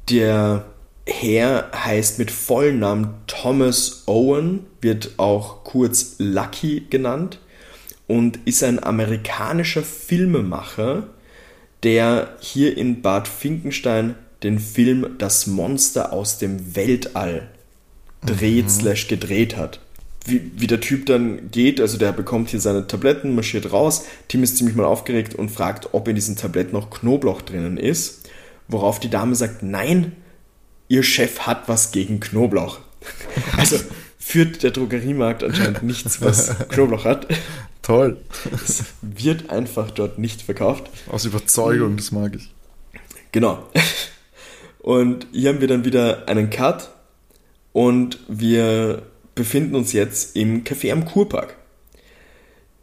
Der Herr heißt mit vollen Namen Thomas Owen, wird auch kurz Lucky genannt und ist ein amerikanischer Filmemacher, der hier in Bad Finkenstein den Film Das Monster aus dem Weltall dreht mhm. slash gedreht hat. Wie, wie der Typ dann geht, also der bekommt hier seine Tabletten, marschiert raus. Tim ist ziemlich mal aufgeregt und fragt, ob in diesen Tabletten noch Knoblauch drinnen ist. Worauf die Dame sagt, nein, ihr Chef hat was gegen Knoblauch. Also führt der Drogeriemarkt anscheinend nichts, was Knoblauch hat. Toll. Es wird einfach dort nicht verkauft. Aus Überzeugung, das mag ich. Genau. Und hier haben wir dann wieder einen Cut und wir befinden uns jetzt im Café am Kurpark.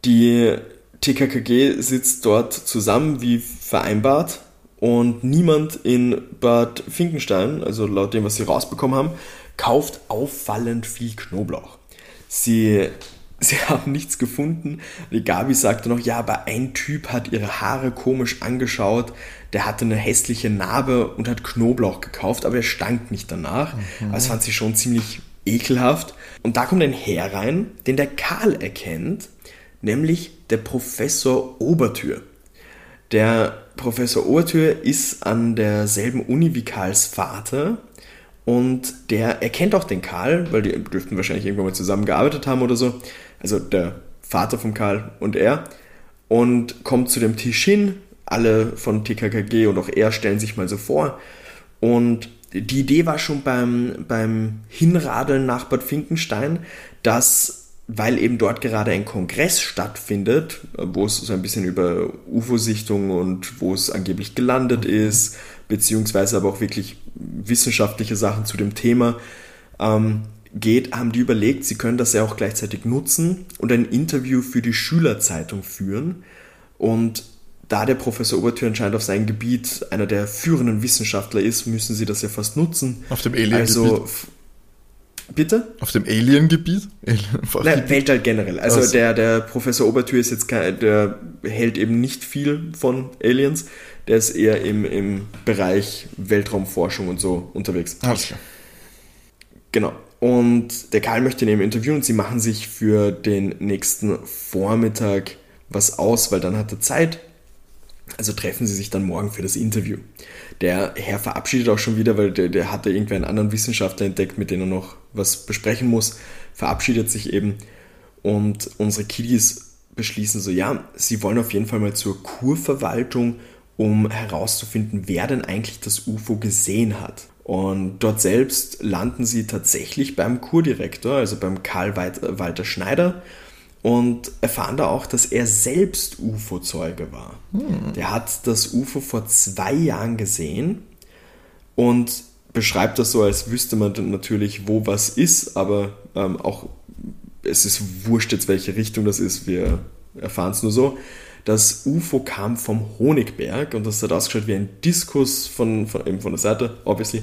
Die TKKG sitzt dort zusammen wie vereinbart und niemand in Bad Finkenstein, also laut dem, was sie rausbekommen haben, kauft auffallend viel Knoblauch. Sie sie haben nichts gefunden. Die Gabi sagte noch, ja, aber ein Typ hat ihre Haare komisch angeschaut, der hatte eine hässliche Narbe und hat Knoblauch gekauft, aber er stank nicht danach. Mhm. Das fand sie schon ziemlich ekelhaft. Und da kommt ein Herr rein, den der Karl erkennt, nämlich der Professor Obertür. Der Professor Obertür ist an derselben Uni wie Karls Vater und der erkennt auch den Karl, weil die dürften wahrscheinlich irgendwann mal zusammengearbeitet haben oder so also der Vater von Karl und er, und kommt zu dem Tisch hin. Alle von TKKG und auch er stellen sich mal so vor. Und die Idee war schon beim, beim Hinradeln nach Bad Finkenstein, dass, weil eben dort gerade ein Kongress stattfindet, wo es so ein bisschen über UFO-Sichtung und wo es angeblich gelandet ist, beziehungsweise aber auch wirklich wissenschaftliche Sachen zu dem Thema, ähm, geht, haben die überlegt, sie können das ja auch gleichzeitig nutzen und ein Interview für die Schülerzeitung führen. Und da der Professor Obertür anscheinend auf seinem Gebiet einer der führenden Wissenschaftler ist, müssen sie das ja fast nutzen. Auf dem Alien-Gebiet? Also, bitte? Auf dem Alien-Gebiet? Alien Weltall generell. Also, also, Der, der Professor Obertür ist jetzt kein, der hält eben nicht viel von Aliens. Der ist eher im, im Bereich Weltraumforschung und so unterwegs. Alles klar. Genau. Und der Karl möchte ihn eben interviewen und sie machen sich für den nächsten Vormittag was aus, weil dann hat er Zeit. Also treffen sie sich dann morgen für das Interview. Der Herr verabschiedet auch schon wieder, weil der, der hatte irgendwie einen anderen Wissenschaftler entdeckt, mit dem er noch was besprechen muss, verabschiedet sich eben und unsere Kiddies beschließen so, ja, sie wollen auf jeden Fall mal zur Kurverwaltung, um herauszufinden, wer denn eigentlich das UFO gesehen hat. Und dort selbst landen sie tatsächlich beim Kurdirektor, also beim Karl Walter Schneider, und erfahren da auch, dass er selbst UFO-Zeuge war. Hm. Der hat das UFO vor zwei Jahren gesehen und beschreibt das so, als wüsste man natürlich, wo was ist, aber ähm, auch es ist wurscht jetzt, welche Richtung das ist, wir erfahren es nur so. Das UFO kam vom Honigberg und das hat ausgeschaut wie ein Diskus von, von, eben von der Seite, obviously,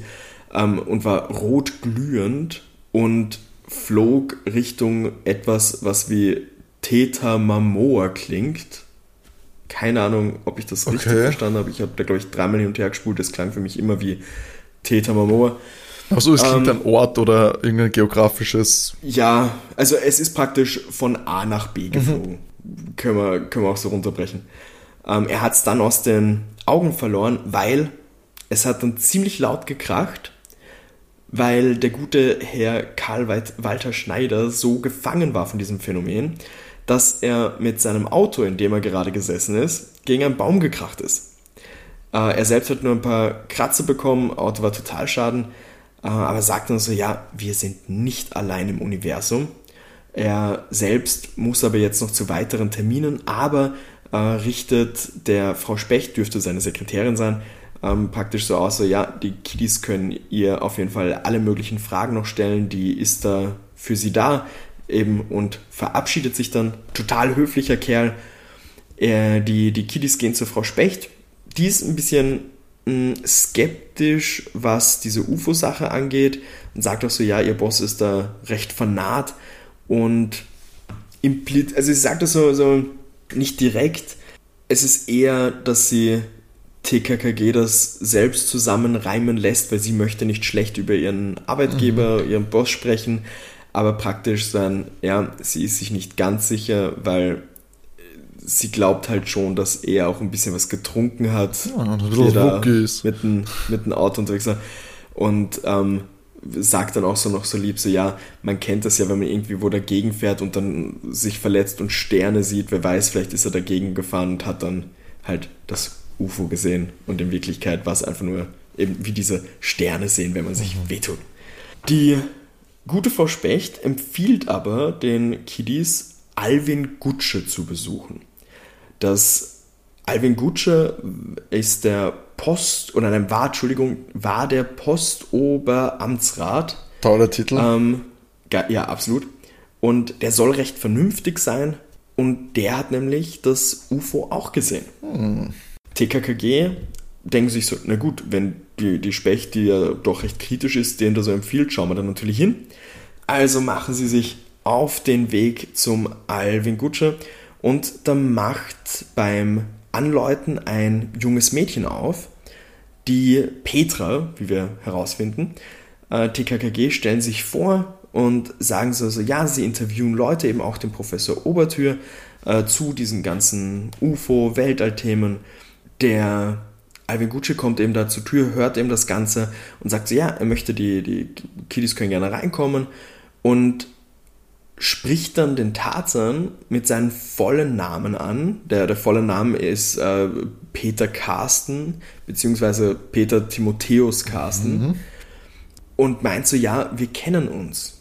ähm, und war rot glühend und flog Richtung etwas, was wie Theta Mamoa klingt. Keine Ahnung, ob ich das okay. richtig verstanden habe. Ich habe da, glaube ich, dreimal hin und her gespult. Das klang für mich immer wie Theta Mamoa. Achso, es klingt ähm, ein Ort oder irgendein geografisches. Ja, also es ist praktisch von A nach B mhm. geflogen. Mhm. Können, wir, können wir auch so runterbrechen. Ähm, er hat es dann aus den Augen verloren, weil es hat dann ziemlich laut gekracht, weil der gute Herr Karl Walter Schneider so gefangen war von diesem Phänomen, dass er mit seinem Auto, in dem er gerade gesessen ist, gegen einen Baum gekracht ist. Äh, er selbst hat nur ein paar Kratzer bekommen, Auto war total schaden äh, aber sagt dann so, ja, wir sind nicht allein im Universum. Er selbst muss aber jetzt noch zu weiteren Terminen, aber äh, richtet der Frau Specht, dürfte seine Sekretärin sein, ähm, praktisch so aus, so ja, die Kiddies können ihr auf jeden Fall alle möglichen Fragen noch stellen, die ist da für sie da eben und verabschiedet sich dann. Total höflicher Kerl. Äh, die, die Kiddies gehen zur Frau Specht. Die ist ein bisschen skeptisch, was diese UFO-Sache angeht und sagt auch so, ja, ihr Boss ist da recht fanat und impliziert, also sie sagt das so, so nicht direkt, es ist eher, dass sie TKKG das selbst zusammenreimen lässt, weil sie möchte nicht schlecht über ihren Arbeitgeber, mhm. ihren Boss sprechen, aber praktisch sein, ja, sie ist sich nicht ganz sicher, weil sie glaubt halt schon, dass er auch ein bisschen was getrunken hat. Ja, ein bisschen da mit dem, mit dem Auto unterwegs war. Und ähm, sagt dann auch so noch so lieb, so ja, man kennt das ja, wenn man irgendwie wo dagegen fährt und dann sich verletzt und Sterne sieht, wer weiß, vielleicht ist er dagegen gefahren und hat dann halt das UFO gesehen und in Wirklichkeit war es einfach nur eben wie diese Sterne sehen, wenn man sich mhm. wehtut. Die gute Frau Specht empfiehlt aber den Kiddies, Alvin Gutsche zu besuchen dass Alvin Gutsche ist der Post, oder nein, war, Entschuldigung, war der Postoberamtsrat. Toller Titel. Ähm, ja, absolut. Und der soll recht vernünftig sein. Und der hat nämlich das UFO auch gesehen. Hm. TKKG denken sich so, na gut, wenn die, die Specht, die ja doch recht kritisch ist, den da so empfiehlt, schauen wir da natürlich hin. Also machen sie sich auf den Weg zum Alvin Gutsche und da macht beim Anläuten ein junges Mädchen auf, die Petra, wie wir herausfinden. Äh, TKKG stellen sich vor und sagen so, so, ja, sie interviewen Leute, eben auch den Professor Obertür, äh, zu diesen ganzen UFO-Weltallthemen. Der Alvin Gucci kommt eben da zur Tür, hört eben das Ganze und sagt so, ja, er möchte, die, die Kiddies können gerne reinkommen. Und spricht dann den Tarzan mit seinem vollen Namen an. Der, der volle Name ist äh, Peter Carsten, beziehungsweise Peter Timotheus Carsten. Mhm. Und meint so, ja, wir kennen uns.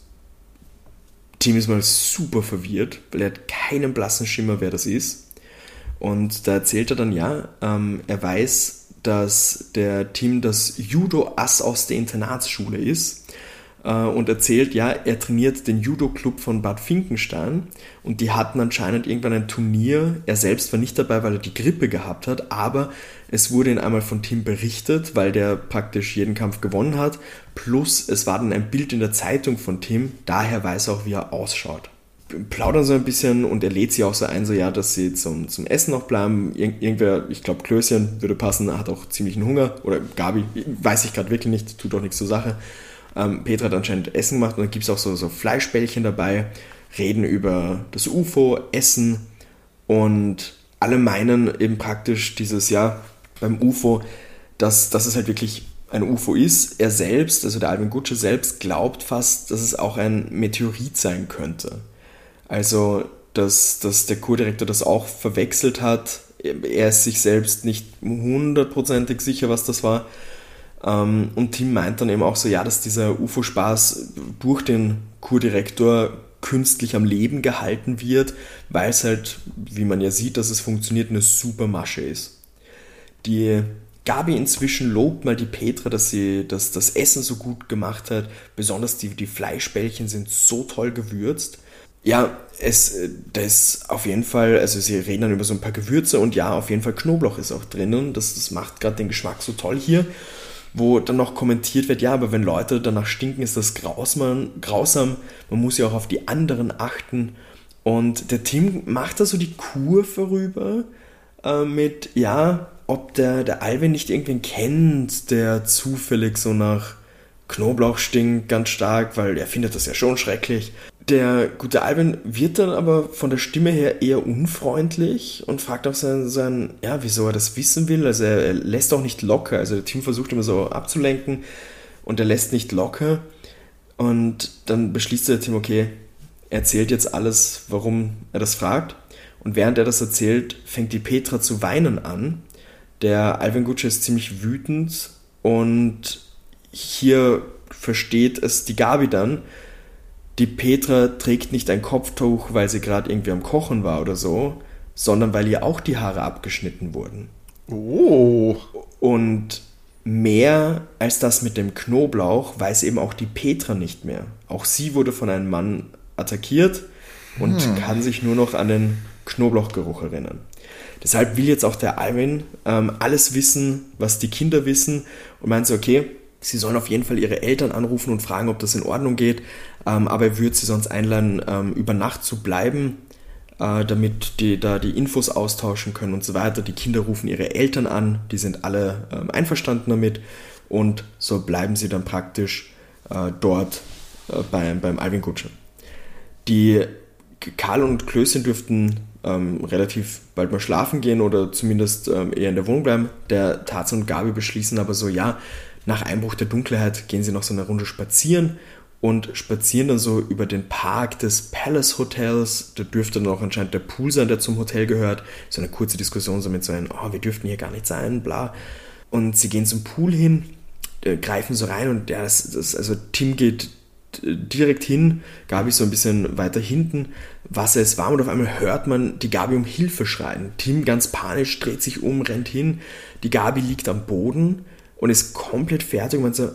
Tim ist mal super verwirrt, weil er hat keinen blassen Schimmer, wer das ist. Und da erzählt er dann, ja, ähm, er weiß, dass der Tim das Judo-Ass aus der Internatsschule ist und erzählt, ja, er trainiert den Judo-Club von Bad Finkenstein und die hatten anscheinend irgendwann ein Turnier. Er selbst war nicht dabei, weil er die Grippe gehabt hat, aber es wurde ihn einmal von Tim berichtet, weil der praktisch jeden Kampf gewonnen hat. Plus es war dann ein Bild in der Zeitung von Tim, daher weiß er auch, wie er ausschaut plaudern so ein bisschen und er lädt sie auch so ein, so ja, dass sie zum, zum Essen noch bleiben. Ir irgendwer, ich glaube Klößchen würde passen, hat auch ziemlichen Hunger. Oder Gabi, weiß ich gerade wirklich nicht, tut auch nichts zur Sache. Ähm, Petra hat anscheinend Essen gemacht und dann gibt es auch so, so Fleischbällchen dabei, reden über das UFO, Essen und alle meinen eben praktisch dieses Jahr beim UFO, dass, dass es halt wirklich ein UFO ist. Er selbst, also der Alvin Gutsche selbst, glaubt fast, dass es auch ein Meteorit sein könnte. Also, dass, dass der Kurdirektor das auch verwechselt hat. Er ist sich selbst nicht hundertprozentig sicher, was das war. Ähm, und Tim meint dann eben auch so, ja, dass dieser UFO-Spaß durch den Kurdirektor künstlich am Leben gehalten wird, weil es halt, wie man ja sieht, dass es funktioniert, eine super Masche ist. Die Gabi inzwischen lobt mal die Petra, dass sie dass das Essen so gut gemacht hat. Besonders die, die Fleischbällchen sind so toll gewürzt. Ja, es das ist auf jeden Fall, also sie reden dann über so ein paar Gewürze und ja, auf jeden Fall Knoblauch ist auch drinnen. Das, das macht gerade den Geschmack so toll hier. Wo dann noch kommentiert wird, ja, aber wenn Leute danach stinken, ist das grausam. Man muss ja auch auf die anderen achten. Und der Tim macht da so die Kur vorüber äh, mit, ja, ob der, der Alvin nicht irgendwen kennt, der zufällig so nach Knoblauch stinkt, ganz stark, weil er findet das ja schon schrecklich. Der gute Alvin wird dann aber von der Stimme her eher unfreundlich und fragt auch seinen, seinen ja, wieso er das wissen will. Also er, er lässt auch nicht locker. Also der Tim versucht immer so abzulenken und er lässt nicht locker. Und dann beschließt der Tim, okay, er erzählt jetzt alles, warum er das fragt. Und während er das erzählt, fängt die Petra zu weinen an der Alvin Gucci ist ziemlich wütend und hier versteht es die Gabi dann. Die Petra trägt nicht ein Kopftuch, weil sie gerade irgendwie am Kochen war oder so, sondern weil ihr auch die Haare abgeschnitten wurden. Oh. Und mehr als das mit dem Knoblauch weiß eben auch die Petra nicht mehr. Auch sie wurde von einem Mann attackiert und hm. kann sich nur noch an den Knoblauchgeruch erinnern. Deshalb will jetzt auch der Alvin ähm, alles wissen, was die Kinder wissen und meint so, okay, sie sollen auf jeden Fall ihre Eltern anrufen und fragen, ob das in Ordnung geht, ähm, aber er würde sie sonst einladen, ähm, über Nacht zu bleiben, äh, damit die da die Infos austauschen können und so weiter. Die Kinder rufen ihre Eltern an, die sind alle ähm, einverstanden damit und so bleiben sie dann praktisch äh, dort äh, beim, beim Alvin Kutscher. Die Karl und Klößchen dürften ähm, relativ bald mal schlafen gehen oder zumindest ähm, eher in der Wohnung bleiben. Der Tarzan und Gabi beschließen aber so, ja, nach Einbruch der Dunkelheit gehen sie noch so eine Runde spazieren und spazieren dann so über den Park des Palace Hotels. Da dürfte dann auch anscheinend der Pool sein, der zum Hotel gehört. So eine kurze Diskussion so mit so einem, oh, wir dürften hier gar nicht sein, bla. Und sie gehen zum Pool hin, äh, greifen so rein und ja, das, das, also Tim geht direkt hin, Gabi so ein bisschen weiter hinten. Wasser ist warm und auf einmal hört man die Gabi um Hilfe schreien. Tim ganz panisch dreht sich um, rennt hin. Die Gabi liegt am Boden und ist komplett fertig und man so,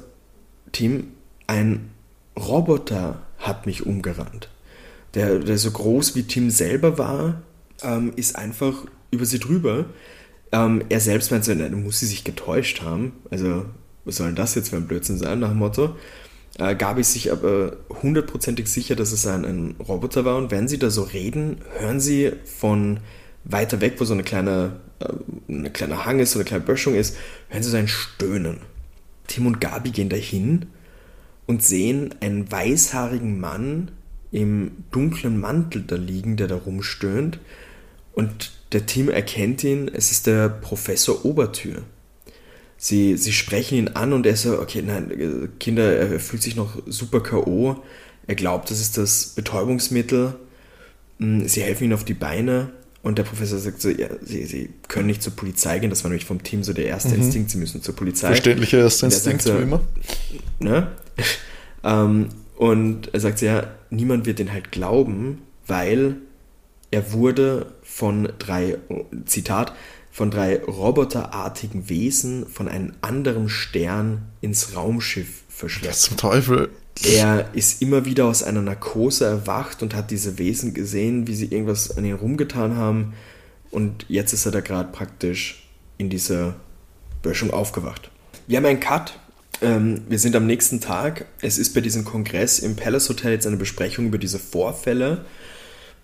Tim, ein Roboter hat mich umgerannt. Der, der so groß wie Tim selber war, ähm, ist einfach über sie drüber. Ähm, er selbst meint so, na, muss sie sich getäuscht haben. Also, was soll denn das jetzt für ein Blödsinn sein, nach dem Motto? äh, Gabi ist sich aber hundertprozentig sicher, dass es ein, ein Roboter war. Und wenn sie da so reden, hören sie von weiter weg, wo so eine kleine, äh, eine kleine Hang ist, so eine kleine Böschung ist, hören sie so ein Stöhnen. Tim und Gabi gehen dahin und sehen einen weißhaarigen Mann im dunklen Mantel da liegen, der da rumstöhnt. Und der Tim erkennt ihn, es ist der Professor Obertür sie, sie sprechen ihn an und er so, okay, nein, Kinder, er fühlt sich noch super K.O. Er glaubt, das ist das Betäubungsmittel. Mm, sie helfen ihm auf die Beine und der Professor sagt so, ja, sie, sie können nicht zur Polizei gehen. Das war nämlich vom Team so der erste mhm. Instinkt, sie müssen zur Polizei. Verständlicher erster Instinkt, so, wie immer. Ne? um, und er sagt so, ja, niemand wird den halt glauben, weil er wurde von drei, Zitat, von drei roboterartigen Wesen von einem anderen Stern ins Raumschiff verschleppt. Was zum Teufel? Er ist immer wieder aus einer Narkose erwacht und hat diese Wesen gesehen, wie sie irgendwas an ihn rumgetan haben. Und jetzt ist er da gerade praktisch in dieser Böschung aufgewacht. Wir haben einen Cut. Ähm, wir sind am nächsten Tag. Es ist bei diesem Kongress im Palace Hotel jetzt eine Besprechung über diese Vorfälle.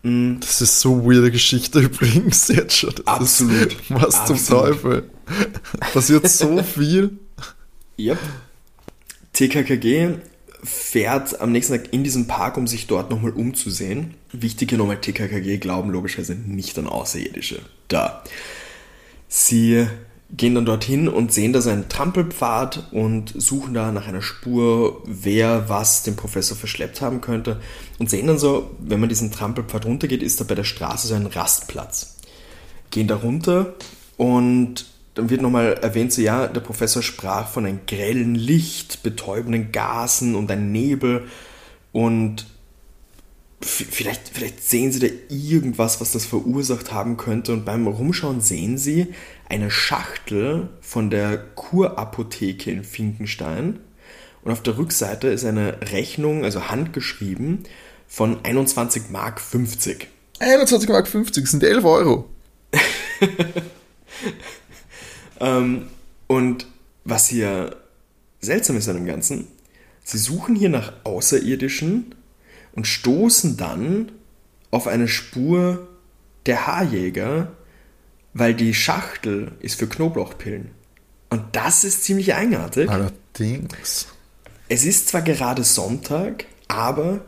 Mhm. Das ist so weirde Geschichte übrigens jetzt schon. Das Absolut. Ist, was Absolut. zum Teufel. Passiert so viel. Yep. TKKG fährt am nächsten Tag in diesen Park, um sich dort nochmal umzusehen. Wichtig hier nochmal, TKKG glauben logischerweise nicht an Außerirdische. Da. Sie gehen dann dorthin und sehen da seinen Trampelpfad und suchen da nach einer Spur, wer was dem Professor verschleppt haben könnte. Und sehen dann so, wenn man diesen Trampelpfad runtergeht, ist da bei der Straße so ein Rastplatz. Gehen da runter und dann wird nochmal erwähnt, so ja, der Professor sprach von einem grellen Licht, betäubenden Gasen und einem Nebel und vielleicht, vielleicht sehen sie da irgendwas, was das verursacht haben könnte und beim Rumschauen sehen sie eine Schachtel von der Kurapotheke in Finkenstein und auf der Rückseite ist eine Rechnung, also handgeschrieben, von 21 Mark 50. 21 Mark 50 sind 11 Euro. ähm, und was hier seltsam ist an dem Ganzen, sie suchen hier nach Außerirdischen und stoßen dann auf eine Spur der Haarjäger, weil die Schachtel ist für Knoblauchpillen. Und das ist ziemlich eigenartig. Allerdings. Es ist zwar gerade Sonntag, aber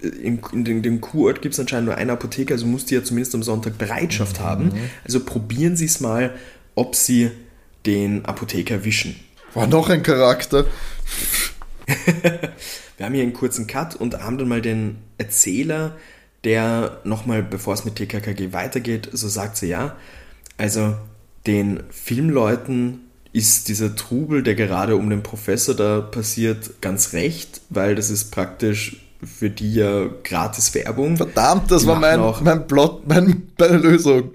in, in, in dem Kurort gibt es anscheinend nur eine Apotheke, also muss die ja zumindest am Sonntag Bereitschaft mhm. haben. Also probieren Sie es mal, ob Sie den Apotheker erwischen. War noch ein Charakter. Wir haben hier einen kurzen Cut und haben dann mal den Erzähler, der nochmal, bevor es mit TKKG weitergeht, so sagt sie ja, also den Filmleuten ist dieser Trubel, der gerade um den Professor da passiert, ganz recht, weil das ist praktisch für die ja gratis Werbung. Verdammt, das die war mein, auch, mein Plot, mein, meine Lösung.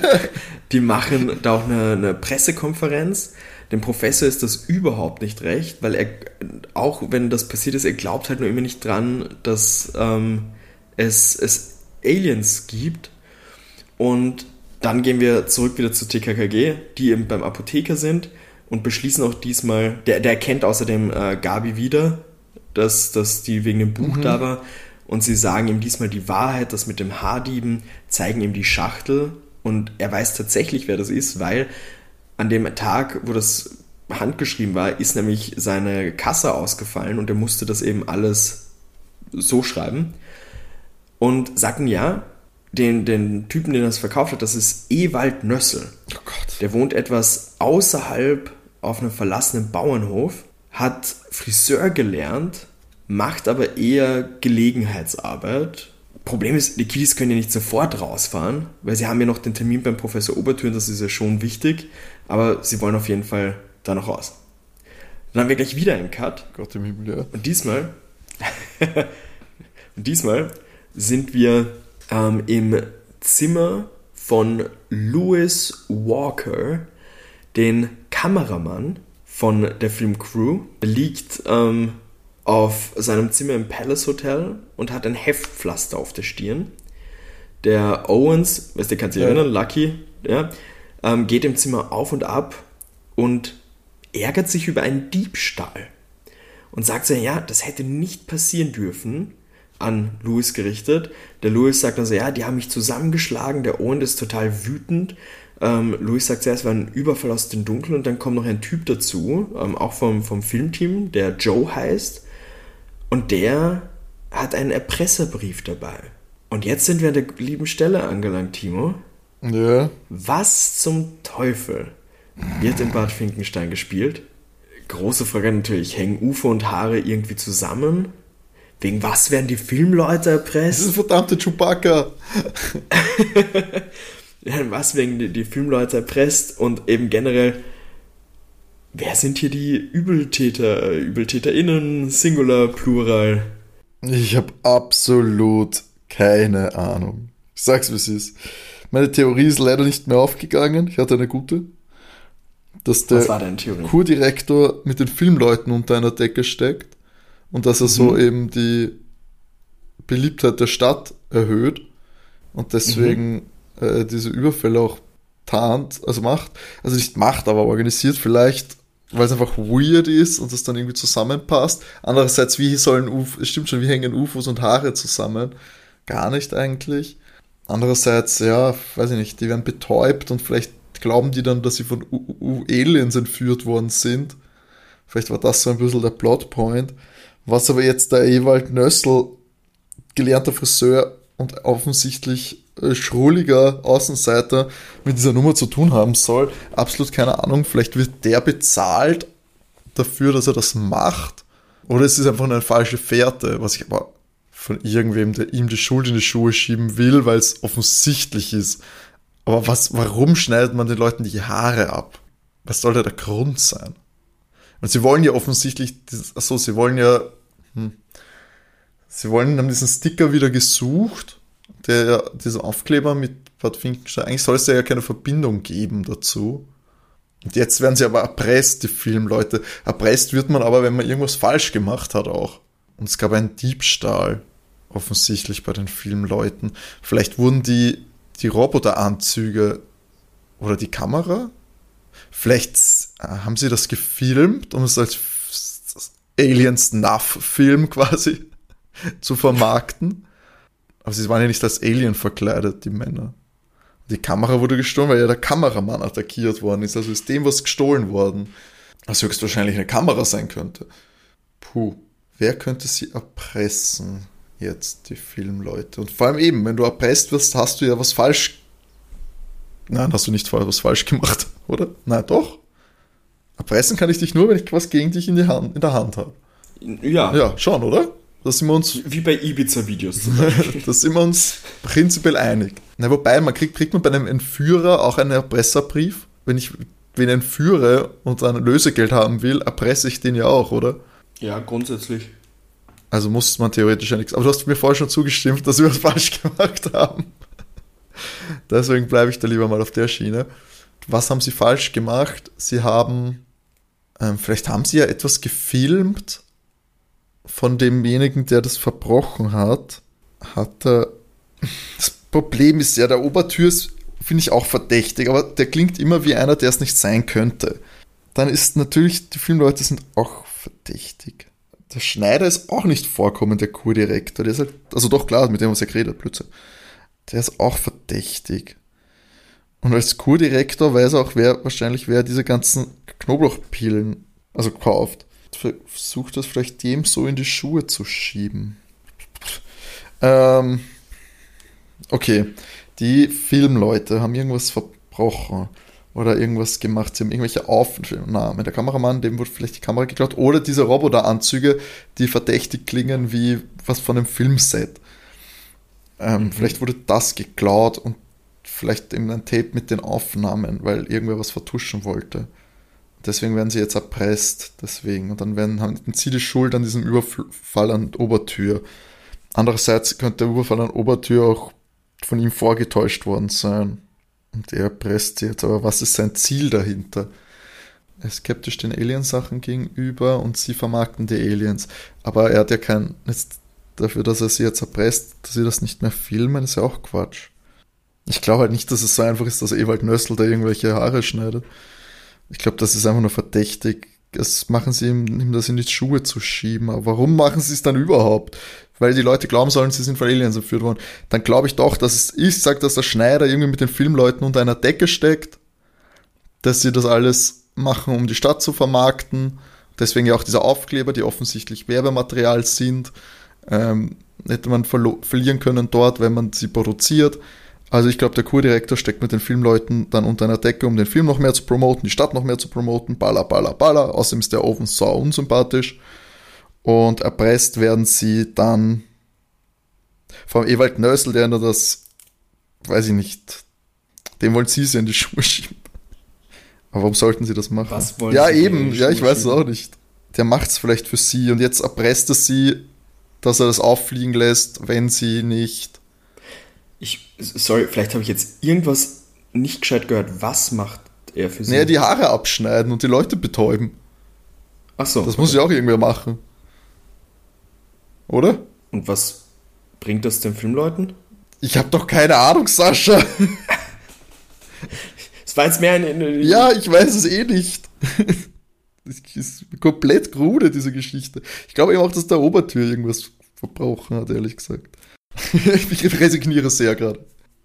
die machen da auch eine, eine, Pressekonferenz. Dem Professor ist das überhaupt nicht recht, weil er, auch wenn das passiert ist, er glaubt halt nur immer nicht dran, dass ähm, es, es Aliens gibt. Und dann gehen wir zurück wieder zu TKKG, die eben beim Apotheker sind und beschließen auch diesmal, der, der erkennt außerdem äh, Gabi wieder, dass, dass die wegen dem Buch mhm. da war. Und sie sagen ihm diesmal die Wahrheit, das mit dem Haardieben, zeigen ihm die Schachtel und er weiß tatsächlich, wer das ist, weil an dem Tag, wo das handgeschrieben war, ist nämlich seine Kasse ausgefallen und er musste das eben alles so schreiben. Und sagten ja, den, den Typen, den er es verkauft hat, das ist Ewald Nössel. Oh Gott. Der wohnt etwas außerhalb auf einem verlassenen Bauernhof hat Friseur gelernt, macht aber eher Gelegenheitsarbeit. Problem ist, die Kiddies können ja nicht sofort rausfahren, weil sie haben ja noch den Termin beim Professor Obertüren, das ist ja schon wichtig, aber sie wollen auf jeden Fall da noch raus. Dann haben wir gleich wieder einen Cut. Gott im Himmel, ja. Und diesmal, und diesmal sind wir ähm, im Zimmer von Louis Walker, den Kameramann von der Filmcrew. Er liegt ähm, auf seinem Zimmer im Palace Hotel und hat ein Heftpflaster auf der Stirn. Der Owens, weißt du, kannst dich ja. erinnern, Lucky, ja, ähm, geht im Zimmer auf und ab und ärgert sich über einen Diebstahl. Und sagt so, ja, das hätte nicht passieren dürfen, an Louis gerichtet. Der Louis sagt dann so, ja, die haben mich zusammengeschlagen, der Owen ist total wütend ähm, Louis sagt zuerst, es war ein Überfall aus dem Dunkeln und dann kommt noch ein Typ dazu, ähm, auch vom, vom Filmteam, der Joe heißt. Und der hat einen Erpresserbrief dabei. Und jetzt sind wir an der lieben Stelle angelangt, Timo. Ja. Was zum Teufel wird in Bad Finkenstein gespielt? Große Frage natürlich, hängen UFO und Haare irgendwie zusammen? Wegen was werden die Filmleute erpresst? Das ist verdammte Chewbacca. was wegen die, die Filmleute erpresst und eben generell, wer sind hier die Übeltäter, ÜbeltäterInnen, Singular, Plural? Ich habe absolut keine Ahnung. Ich sag's wie es ist. Meine Theorie ist leider nicht mehr aufgegangen. Ich hatte eine gute. Dass der Kurdirektor mit den Filmleuten unter einer Decke steckt und dass er mhm. so eben die Beliebtheit der Stadt erhöht und deswegen mhm äh, diese Überfälle auch tarnt, also macht, also nicht macht, aber organisiert vielleicht, weil es einfach weird ist und es dann irgendwie zusammenpasst. Andererseits, wie sollen UFOs, es stimmt schon, wie hängen UFOs und Haare zusammen? Gar nicht eigentlich. Andererseits, ja, weiß ich nicht, die werden betäubt und vielleicht glauben die dann, dass sie von U U Aliens entführt worden sind. Vielleicht war das so ein bisschen der Plotpoint. Was aber jetzt der Ewald Nössl, gelernter Friseur und offensichtlich äh, schrulliger Außenseiter, mit dieser Nummer zu tun haben soll, absolut keine Ahnung. Vielleicht wird der bezahlt dafür, dass er das macht. Oder es ist einfach eine falsche Fährte, was ich aber von irgendwem, der ihm die Schuld in die Schuhe schieben will, weil es offensichtlich ist. Aber was, warum schneidet man den Leuten die Haare ab? Was soll da der Grund sein? Und sie wollen ja offensichtlich, achso, sie wollen ja, hm, sie wollen, haben diesen Sticker wieder gesucht, der, dieser Aufkleber mit Bad Finkenstein, eigentlich soll es ja keine Verbindung geben dazu. Und jetzt werden sie aber erpresst, die Filmleute. Erpresst wird man aber, wenn man irgendwas falsch gemacht hat auch. Und es gab einen Diebstahl, offensichtlich bei den Filmleuten. Vielleicht wurden die, die Roboteranzüge oder die Kamera Vielleicht äh, haben sie das gefilmt, um es als Aliens Nuff-Film quasi zu vermarkten. Aber sie waren ja nicht als Alien verkleidet, die Männer. Die Kamera wurde gestohlen, weil ja der Kameramann attackiert worden ist. Also ist dem was gestohlen worden. Was höchstwahrscheinlich eine Kamera sein könnte. Puh, wer könnte sie erpressen? Jetzt die Filmleute. Und vor allem eben, wenn du erpresst wirst, hast du ja was falsch Nein, hast du nicht was falsch gemacht, oder? Nein, doch. Erpressen kann ich dich nur, wenn ich was gegen dich in, die Hand, in der Hand habe. Ja. Ja, schon, oder? Da sind wir uns. Wie bei Ibiza-Videos zum Beispiel. da sind wir uns prinzipiell einig. Na, wobei, man kriegt, kriegt man bei einem Entführer auch einen Erpresserbrief. Wenn ich wen entführe und dann Lösegeld haben will, erpresse ich den ja auch, oder? Ja, grundsätzlich. Also muss man theoretisch ja nichts. Aber du hast mir vorher schon zugestimmt, dass wir was falsch gemacht haben. Deswegen bleibe ich da lieber mal auf der Schiene. Was haben sie falsch gemacht? Sie haben, ähm, vielleicht haben sie ja etwas gefilmt von demjenigen, der das verbrochen hat. Hat er. Das Problem ist ja, der Obertür ist, finde ich auch verdächtig, aber der klingt immer wie einer, der es nicht sein könnte. Dann ist natürlich, die Filmleute sind auch verdächtig. Der Schneider ist auch nicht vorkommend, der Kurdirektor. Der ist halt, also doch klar, mit dem was er geredet, plötzlich. Der ist auch verdächtig. Und als Kurdirektor weiß auch wer wahrscheinlich, wer diese ganzen Knoblauchpillen also kauft. Versucht das vielleicht dem so in die Schuhe zu schieben. Ähm, okay, die Filmleute haben irgendwas verbrochen oder irgendwas gemacht. Sie haben irgendwelche Aufnahmen. Der Kameramann, dem wurde vielleicht die Kamera geklaut. Oder diese Roboteranzüge, die verdächtig klingen wie was von einem Filmset. Ähm, mhm. Vielleicht wurde das geklaut und vielleicht eben ein Tape mit den Aufnahmen, weil irgendwer was vertuschen wollte. Deswegen werden sie jetzt erpresst. Deswegen. Und dann werden, haben sie die Schuld an diesem Überfall an Obertür. Andererseits könnte der Überfall an Obertür auch von ihm vorgetäuscht worden sein. Und er erpresst sie jetzt. Aber was ist sein Ziel dahinter? Er ist skeptisch den Aliensachen gegenüber und sie vermarkten die Aliens. Aber er hat ja kein, jetzt dafür, dass er sie jetzt erpresst, dass sie das nicht mehr filmen, ist ja auch Quatsch. Ich glaube halt nicht, dass es so einfach ist, dass Ewald Nössel da irgendwelche Haare schneidet. Ich glaube, das ist einfach nur verdächtig. Das machen sie ihm, ihm das in die Schuhe zu schieben. Aber warum machen sie es dann überhaupt? Weil die Leute glauben sollen, sie sind von Aliens entführt worden. Dann glaube ich doch, dass es ich sage, dass der Schneider irgendwie mit den Filmleuten unter einer Decke steckt, dass sie das alles machen, um die Stadt zu vermarkten. Deswegen ja auch diese Aufkleber, die offensichtlich Werbematerial sind ähm, hätte man verlieren können dort, wenn man sie produziert. Also ich glaube, der Kurdirektor steckt mit den Filmleuten dann unter einer Decke, um den Film noch mehr zu promoten, die Stadt noch mehr zu promoten, baller, baller, baller. Außerdem ist der Ofen sau unsympathisch. Und erpresst werden sie dann vom Ewald Nössel, der nur das, weiß ich nicht, dem wollen sie es in die Schuhe schieben. Aber warum sollten sie das machen? Was wollen ja, eben, ja, ich weiß es auch nicht. Der macht es vielleicht für sie und jetzt erpresst er sie dass er das auffliegen lässt, wenn sie nicht. Ich, sorry, vielleicht habe ich jetzt irgendwas nicht gescheit gehört. Was macht er für sie? Naja, die Haare abschneiden und die Leute betäuben. Ach so. Das okay. muss ja auch irgendwer machen. Oder? Und was bringt das den Filmleuten? Ich habe doch keine Ahnung, Sascha. Es war jetzt mehr ein. Ja, ich weiß es eh nicht. Das ist komplett krude, diese Geschichte. Ich glaube eben auch, dass der Obertür irgendwas verbrochen hat, ehrlich gesagt. ich resigniere sehr gerade.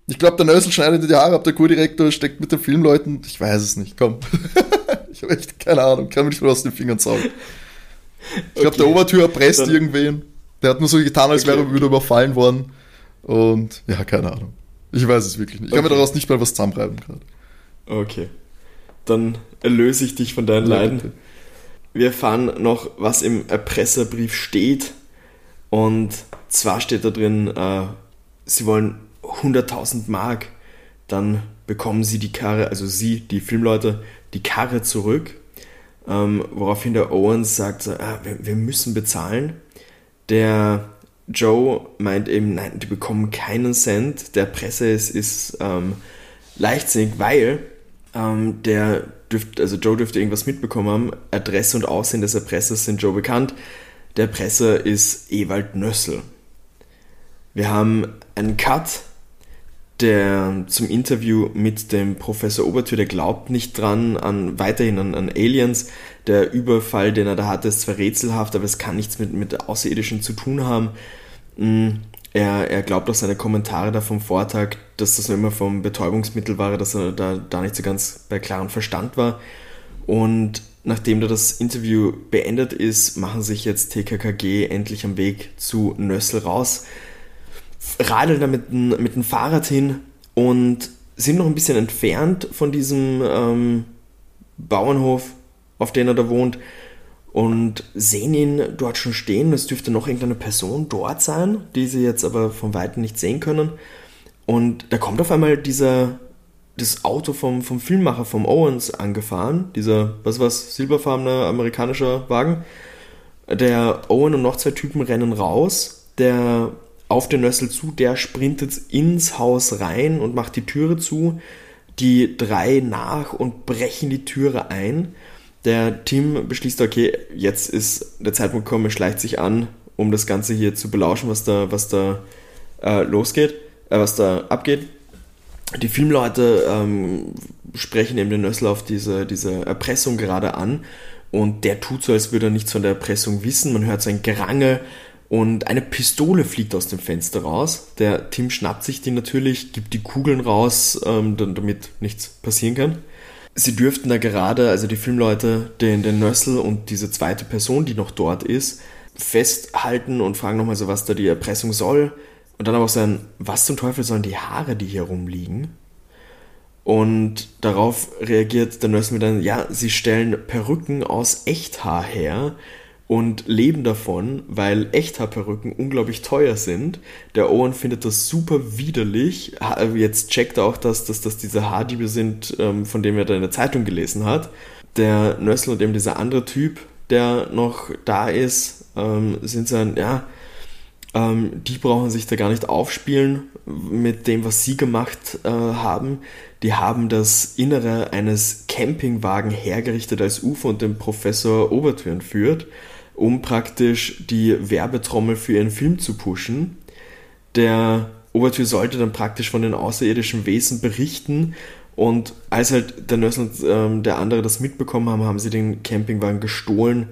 Ich glaube, der Nösel schneidet die Haare ab, der Co-Direktor steckt mit den Filmleuten. Ich weiß es nicht, komm. ich habe echt keine Ahnung, kann mich nur aus den Fingern saugen. Ich glaube, der Okay. Obertür erpresst Dann- irgendwen. Der hat nur so getan, als wäre Okay. er wieder überfallen worden. Und ja, keine Ahnung. Ich weiß es wirklich nicht. Ich kann mir Okay. daraus nicht mal was zusammenreiben gerade. Okay. Dann erlöse ich dich von deinen Ja, Leiden. bitte. Wir erfahren noch, was im Erpresserbrief steht. Und zwar steht da drin, äh, sie wollen 100.000 Mark. Dann bekommen sie die Karre, also sie, die Filmleute, die Karre zurück. Ähm, woraufhin der Owens sagt, ah, wir, wir müssen bezahlen. Der Joe meint eben, nein, die bekommen keinen Cent. Der Presse ist, ist ähm, leichtsinnig, weil ähm, der dürft, also Joe dürfte irgendwas mitbekommen haben. Adresse und Aussehen des Erpressers sind Joe bekannt. Der Presser ist Ewald Nössel. Wir haben einen Cut, der zum Interview mit dem Professor Obertür, der glaubt nicht dran, an weiterhin an, an Aliens. Der Überfall, den er da hatte, ist zwar rätselhaft, aber es kann nichts mit, mit Außerirdischen zu tun haben. Mm, Er, er glaubt auch seine Kommentare da vom Vortag, dass das immer vom Betäubungsmittel war, dass er da, da nicht so ganz bei klarem Verstand war. Und nachdem da das Interview beendet ist, machen sich jetzt TKKG endlich am Weg zu Nössel raus, radeln da mit, dem- mit dem Fahrrad hin und sind noch ein bisschen entfernt von diesem ähm, Bauernhof, auf den er da wohnt, und sehen ihn dort schon stehen. Es dürfte noch irgendeine Person dort sein, die sie jetzt aber von Weitem nicht sehen können. Und da kommt auf einmal dieser, das Auto vom, vom Filmmacher, vom Owens, angefahren. Dieser, was was, silberfarbener amerikanischer Wagen. Der Owen und noch zwei Typen rennen raus. Der auf den Nössel zu, der sprintet ins Haus rein und macht die Türe zu. Die drei nach und brechen die Türe ein. Der Tim beschließt, okay, jetzt ist der Zeitpunkt gekommen, er schleicht sich an, um das Ganze hier zu belauschen, was da, was da äh, losgeht, äh, was da abgeht. Die Filmleute ähm, sprechen eben den Nössel auf diese, diese Erpressung gerade an und der tut so, als würde er nichts von der Erpressung wissen. Man hört so ein Gerangel und eine Pistole fliegt aus dem Fenster raus. Der Tim schnappt sich die natürlich, gibt die Kugeln raus, ähm, damit nichts passieren kann. Sie dürften da gerade, also die Filmleute, den, den Nössel und diese zweite Person, die noch dort ist, festhalten und fragen nochmal so, was da die Erpressung soll. Und dann aber auch sagen, was zum Teufel sollen die Haare, die hier rumliegen? Und darauf reagiert der Nössel mit einem, ja, sie stellen Perücken aus Echthaar her und leben davon, weil Echthaarperücken unglaublich teuer sind. Der Owen findet das super widerlich. Ha- Jetzt checkt er auch, dass, dass das diese Haardiebe sind, ähm, von denen er da in der Zeitung gelesen hat. Der Nössel und eben dieser andere Typ, der noch da ist, ähm, sind dann, ja, ähm, die brauchen sich da gar nicht aufspielen mit dem, was sie gemacht äh, haben. Die haben das Innere eines Campingwagen hergerichtet als UFO und den Professor Obertür entführt, um praktisch die Werbetrommel für ihren Film zu pushen. Der Obertür sollte dann praktisch von den außerirdischen Wesen berichten und als halt der Nössel und ähm, der andere das mitbekommen haben, haben sie den Campingwagen gestohlen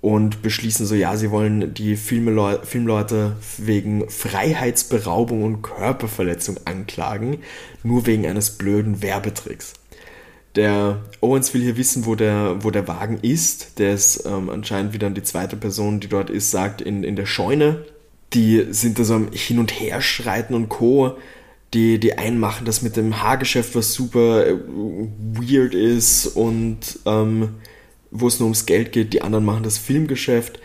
und beschließen so, ja, sie wollen die Filmeleu Filmleute wegen Freiheitsberaubung und Körperverletzung anklagen, nur wegen eines blöden Werbetricks. Der Owens will hier wissen, wo der, wo der Wagen ist. Der ist ähm, anscheinend, wie dann die zweite Person, die dort ist, sagt, in, in der Scheune. Die sind da so am Hin- und Herschreiten und Co. Die, die einen machen das mit dem Haargeschäft, was super äh, weird ist und ähm, wo es nur ums Geld geht. Die anderen machen das Filmgeschäft.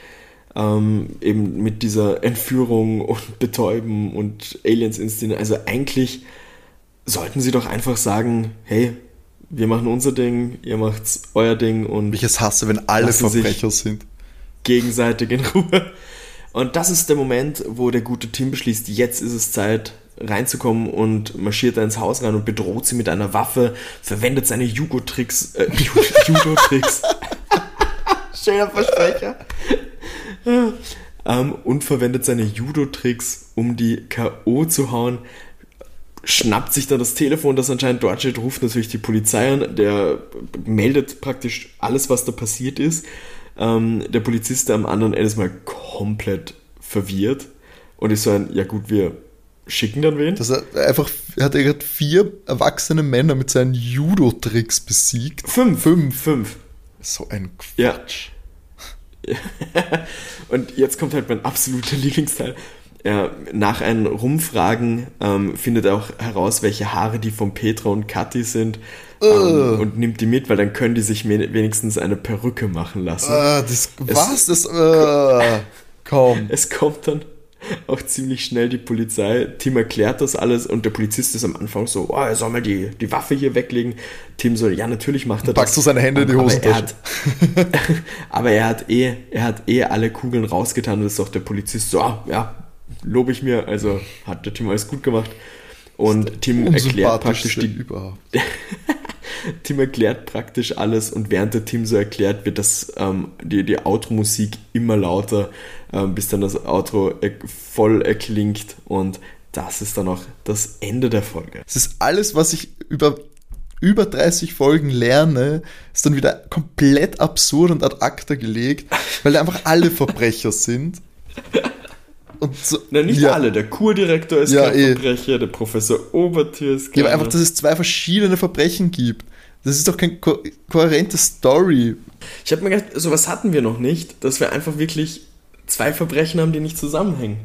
Ähm, eben mit dieser Entführung und Betäuben und Aliens inszenieren. Also eigentlich sollten sie doch einfach sagen, hey, wir machen unser Ding, ihr macht's euer Ding und Ich es hasse, wenn alle Verbrecher sind. gegenseitig in Ruhe. Und das ist der Moment, wo der gute Tim beschließt, jetzt ist es Zeit reinzukommen und marschiert da ins Haus rein und bedroht sie mit einer Waffe, verwendet seine Jugo-Tricks, äh, Ju- Judo-Tricks. Schöner Versprecher. ähm, und verwendet seine Judo-Tricks, um die K.O. zu hauen. Schnappt sich dann das Telefon, das anscheinend dort steht, ruft natürlich die Polizei an. Der meldet praktisch alles, was da passiert ist. Ähm, der Polizist der am anderen Ende ist mal komplett verwirrt und ist so ein, ja gut, wir schicken dann wen. Dass er einfach, er hat gerade vier erwachsene Männer mit seinen Judo-Tricks besiegt. fünf. Fünf. Fünf. So ein Quatsch. Ja. und jetzt kommt halt mein absoluter Lieblingsteil. Ja, nach einem Rumfragen ähm, findet er auch heraus, welche Haare die von Petra und Kathi sind ähm, und nimmt die mit, weil dann können die sich wenigstens eine Perücke machen lassen. Uh, das, was? Das, uh, kaum. Es kommt dann auch ziemlich schnell die Polizei. Tim erklärt das alles und der Polizist ist am Anfang so, oh, er soll mal die, die Waffe hier weglegen. Tim soll, ja, natürlich macht er Packst das. Packst du seine Hände in die Hosentasche. Aber er hat, aber er hat eh, er hat eh alle Kugeln rausgetan und ist auch der Polizist so, ah, ja, lobe ich mir. Also hat der Tim alles gut gemacht. Und Tim erklärt praktisch die, überhaupt. Tim erklärt praktisch alles und während der Tim so erklärt, wird das, ähm, die, die Outro-Musik immer lauter, ähm, bis dann das Outro voll erklingt und das ist dann auch das Ende der Folge. Es ist alles, was ich über über 30 Folgen lerne, ist dann wieder komplett absurd und ad acta gelegt, weil da einfach alle Verbrecher sind. Und so, Na, nicht ja. alle. Der Kurdirektor ist ja, kein eh. Verbrecher, der Professor Obertür ist kein Ja, aber einfach, dass es zwei verschiedene Verbrechen gibt. Das ist doch keine ko kohärente Story. Ich habe mir gedacht, sowas hatten wir noch nicht, dass wir einfach wirklich zwei Verbrechen haben, die nicht zusammenhängen.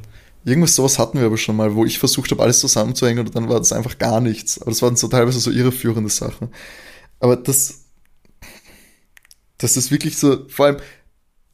Irgendwas sowas hatten wir aber schon mal, wo ich versucht habe, alles zusammenzuhängen und dann war das einfach gar nichts. Aber das waren so teilweise so irreführende Sachen. Aber das, das ist wirklich so, vor allem,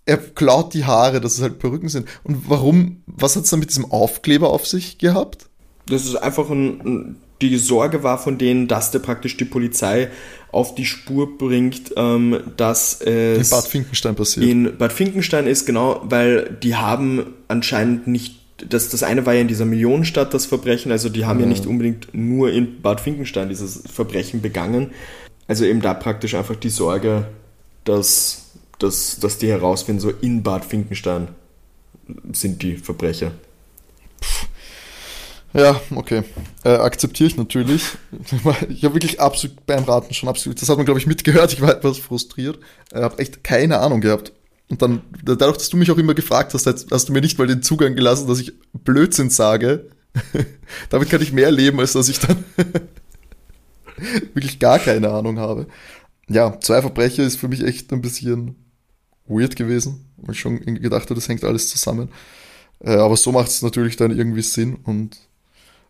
er klaut die Haare, dass es halt Perücken sind. Und warum, was hat es dann mit diesem Aufkleber auf sich gehabt? Das ist einfach ein, die Sorge war von denen, dass der praktisch die Polizei auf die Spur bringt, ähm, dass es in Bad Finkenstein passiert. In Bad Finkenstein ist genau, weil die haben anscheinend nicht, das, das eine war ja in dieser Millionenstadt das Verbrechen, also die haben ja, ja nicht unbedingt nur in Bad Finkenstein dieses Verbrechen begangen. Also eben da praktisch einfach die Sorge, dass dass, dass die herausfinden, so in Bad Finkenstein sind die Verbrecher. Ja, okay. Äh, Akzeptiere ich natürlich. Ich habe wirklich absolut beim Raten schon absolut, das hat man glaube ich mitgehört, ich war etwas frustriert. Ich äh, habe echt keine Ahnung gehabt. Und dann, dadurch, dass du mich auch immer gefragt hast, hast du mir nicht mal den Zugang gelassen, dass ich Blödsinn sage. Damit kann ich mehr leben, als dass ich dann wirklich gar keine Ahnung habe. Ja, zwei Verbrecher ist für mich echt ein bisschen weird gewesen, weil ich schon gedacht habe, das hängt alles zusammen. Äh, aber so macht es natürlich dann irgendwie Sinn und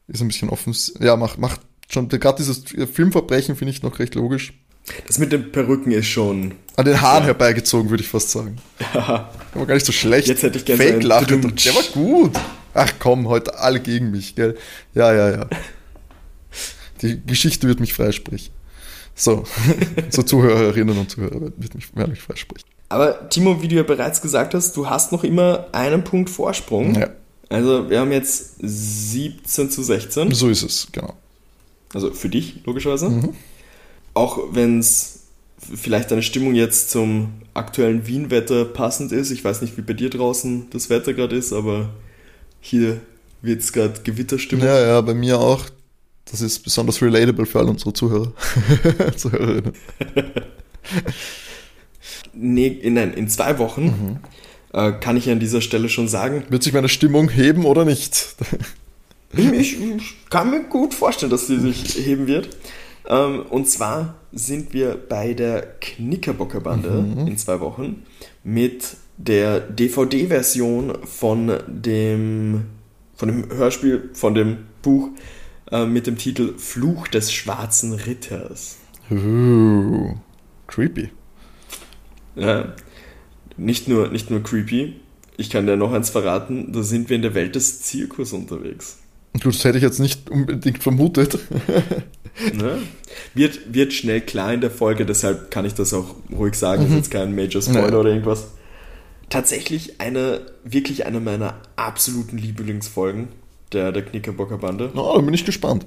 ist ein bisschen offen. Ja, macht, macht schon, gerade dieses Filmverbrechen finde ich noch recht logisch. Das mit den Perücken ist schon. An den Haaren ja. herbeigezogen, würde ich fast sagen. Ja. Aber gar nicht so schlecht. Jetzt hätte ich gerne Fake lachen. Der war gut. Ach komm, heute alle gegen mich, gell? Ja, ja, ja. Die Geschichte wird mich freisprechen. So, so Zuhörerinnen und Zuhörer wird mich, werden mich freisprechen. Aber Timo, wie du ja bereits gesagt hast, du hast noch immer einen Punkt Vorsprung. Ja. Also wir haben jetzt 17 zu 16. So ist es, genau. Also für dich, logischerweise. Mhm. Auch wenn es vielleicht deine Stimmung jetzt zum aktuellen Wien-Wetter passend ist. Ich weiß nicht, wie bei dir draußen das Wetter gerade ist, aber hier wird es gerade Gewitterstimmung. Ja, ja, bei mir auch. Das ist besonders relatable für alle unsere Zuhörer. Zuhörerinnen. nee, in, in zwei Wochen, mhm. äh, kann ich an dieser Stelle schon sagen. Wird sich meine Stimmung heben oder nicht? ich, ich, kann mir gut vorstellen, dass sie sich heben wird. Ähm, und zwar sind wir bei der Knickerbocker Bande mhm. in zwei Wochen mit der DVD-Version von dem, von dem Hörspiel, von dem Buch äh, mit dem Titel Fluch des schwarzen Ritters. Uh, creepy. Ja, nicht nur, nicht nur creepy, ich kann dir noch eins verraten, da sind wir in der Welt des Zirkus unterwegs. Gut, das hätte ich jetzt nicht unbedingt vermutet. ne? wird, wird schnell klar in der Folge, deshalb kann ich das auch ruhig sagen, mhm. ist jetzt kein Major Spoiler ja. oder irgendwas. Tatsächlich eine, wirklich eine meiner absoluten Lieblingsfolgen der, der Knickerbocker Bande. Oh, da bin ich gespannt.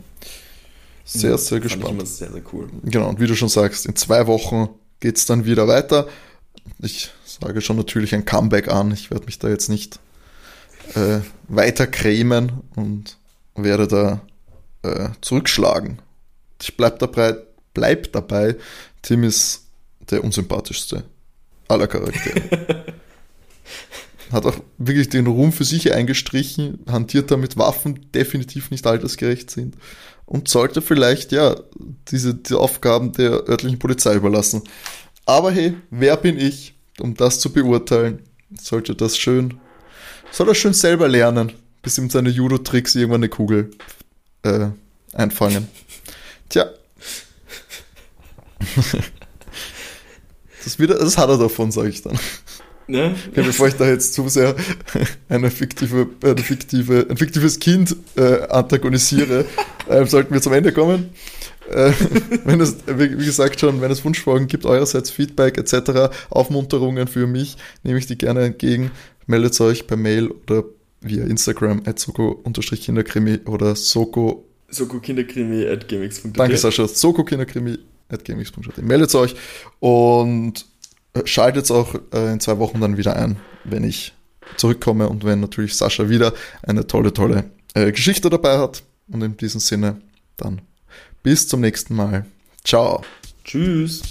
Sehr, sehr Fand gespannt. Ich immer sehr, sehr cool. Genau, und wie du schon sagst, in zwei Wochen geht es dann wieder weiter ich sage schon natürlich ein Comeback an. Ich werde mich da jetzt nicht äh, weiter cremen und werde da äh, zurückschlagen. Ich bleib dabei, bleib dabei, Tim ist der unsympathischste aller Charaktere. Hat auch wirklich den Ruhm für sich eingestrichen, hantiert da mit Waffen, definitiv nicht altersgerecht sind und sollte vielleicht ja diese, diese Aufgaben der örtlichen Polizei überlassen. Aber hey, wer bin ich, um das zu beurteilen? sollte das schön, soll er schön selber lernen, bis ihm seine Judo-Tricks irgendwann eine Kugel äh, einfangen. Tja. Das, wieder, das hat er davon, sage ich dann. Ne? Ja, bevor ich da jetzt zu sehr eine fiktive, eine fiktive, ein fiktives Kind äh, antagonisiere, äh, sollten wir zum Ende kommen. Äh, wenn es, wie, wie gesagt schon, wenn es Wunschfragen gibt, eurerseits Feedback etc., Aufmunterungen für mich, nehme ich die gerne entgegen. Meldet euch per Mail oder via Instagram at soko-kinderkrimi oder soko Soko-Kinderkrimi at gmx.at Danke Sascha, soko-kinderkrimi at gmx.at Meldet euch und schaltet auch äh, in zwei Wochen dann wieder ein, wenn ich zurückkomme und wenn natürlich Sascha wieder eine tolle, tolle äh, Geschichte dabei hat. Und in diesem Sinne dann bis zum nächsten Mal. Ciao. Tschüss.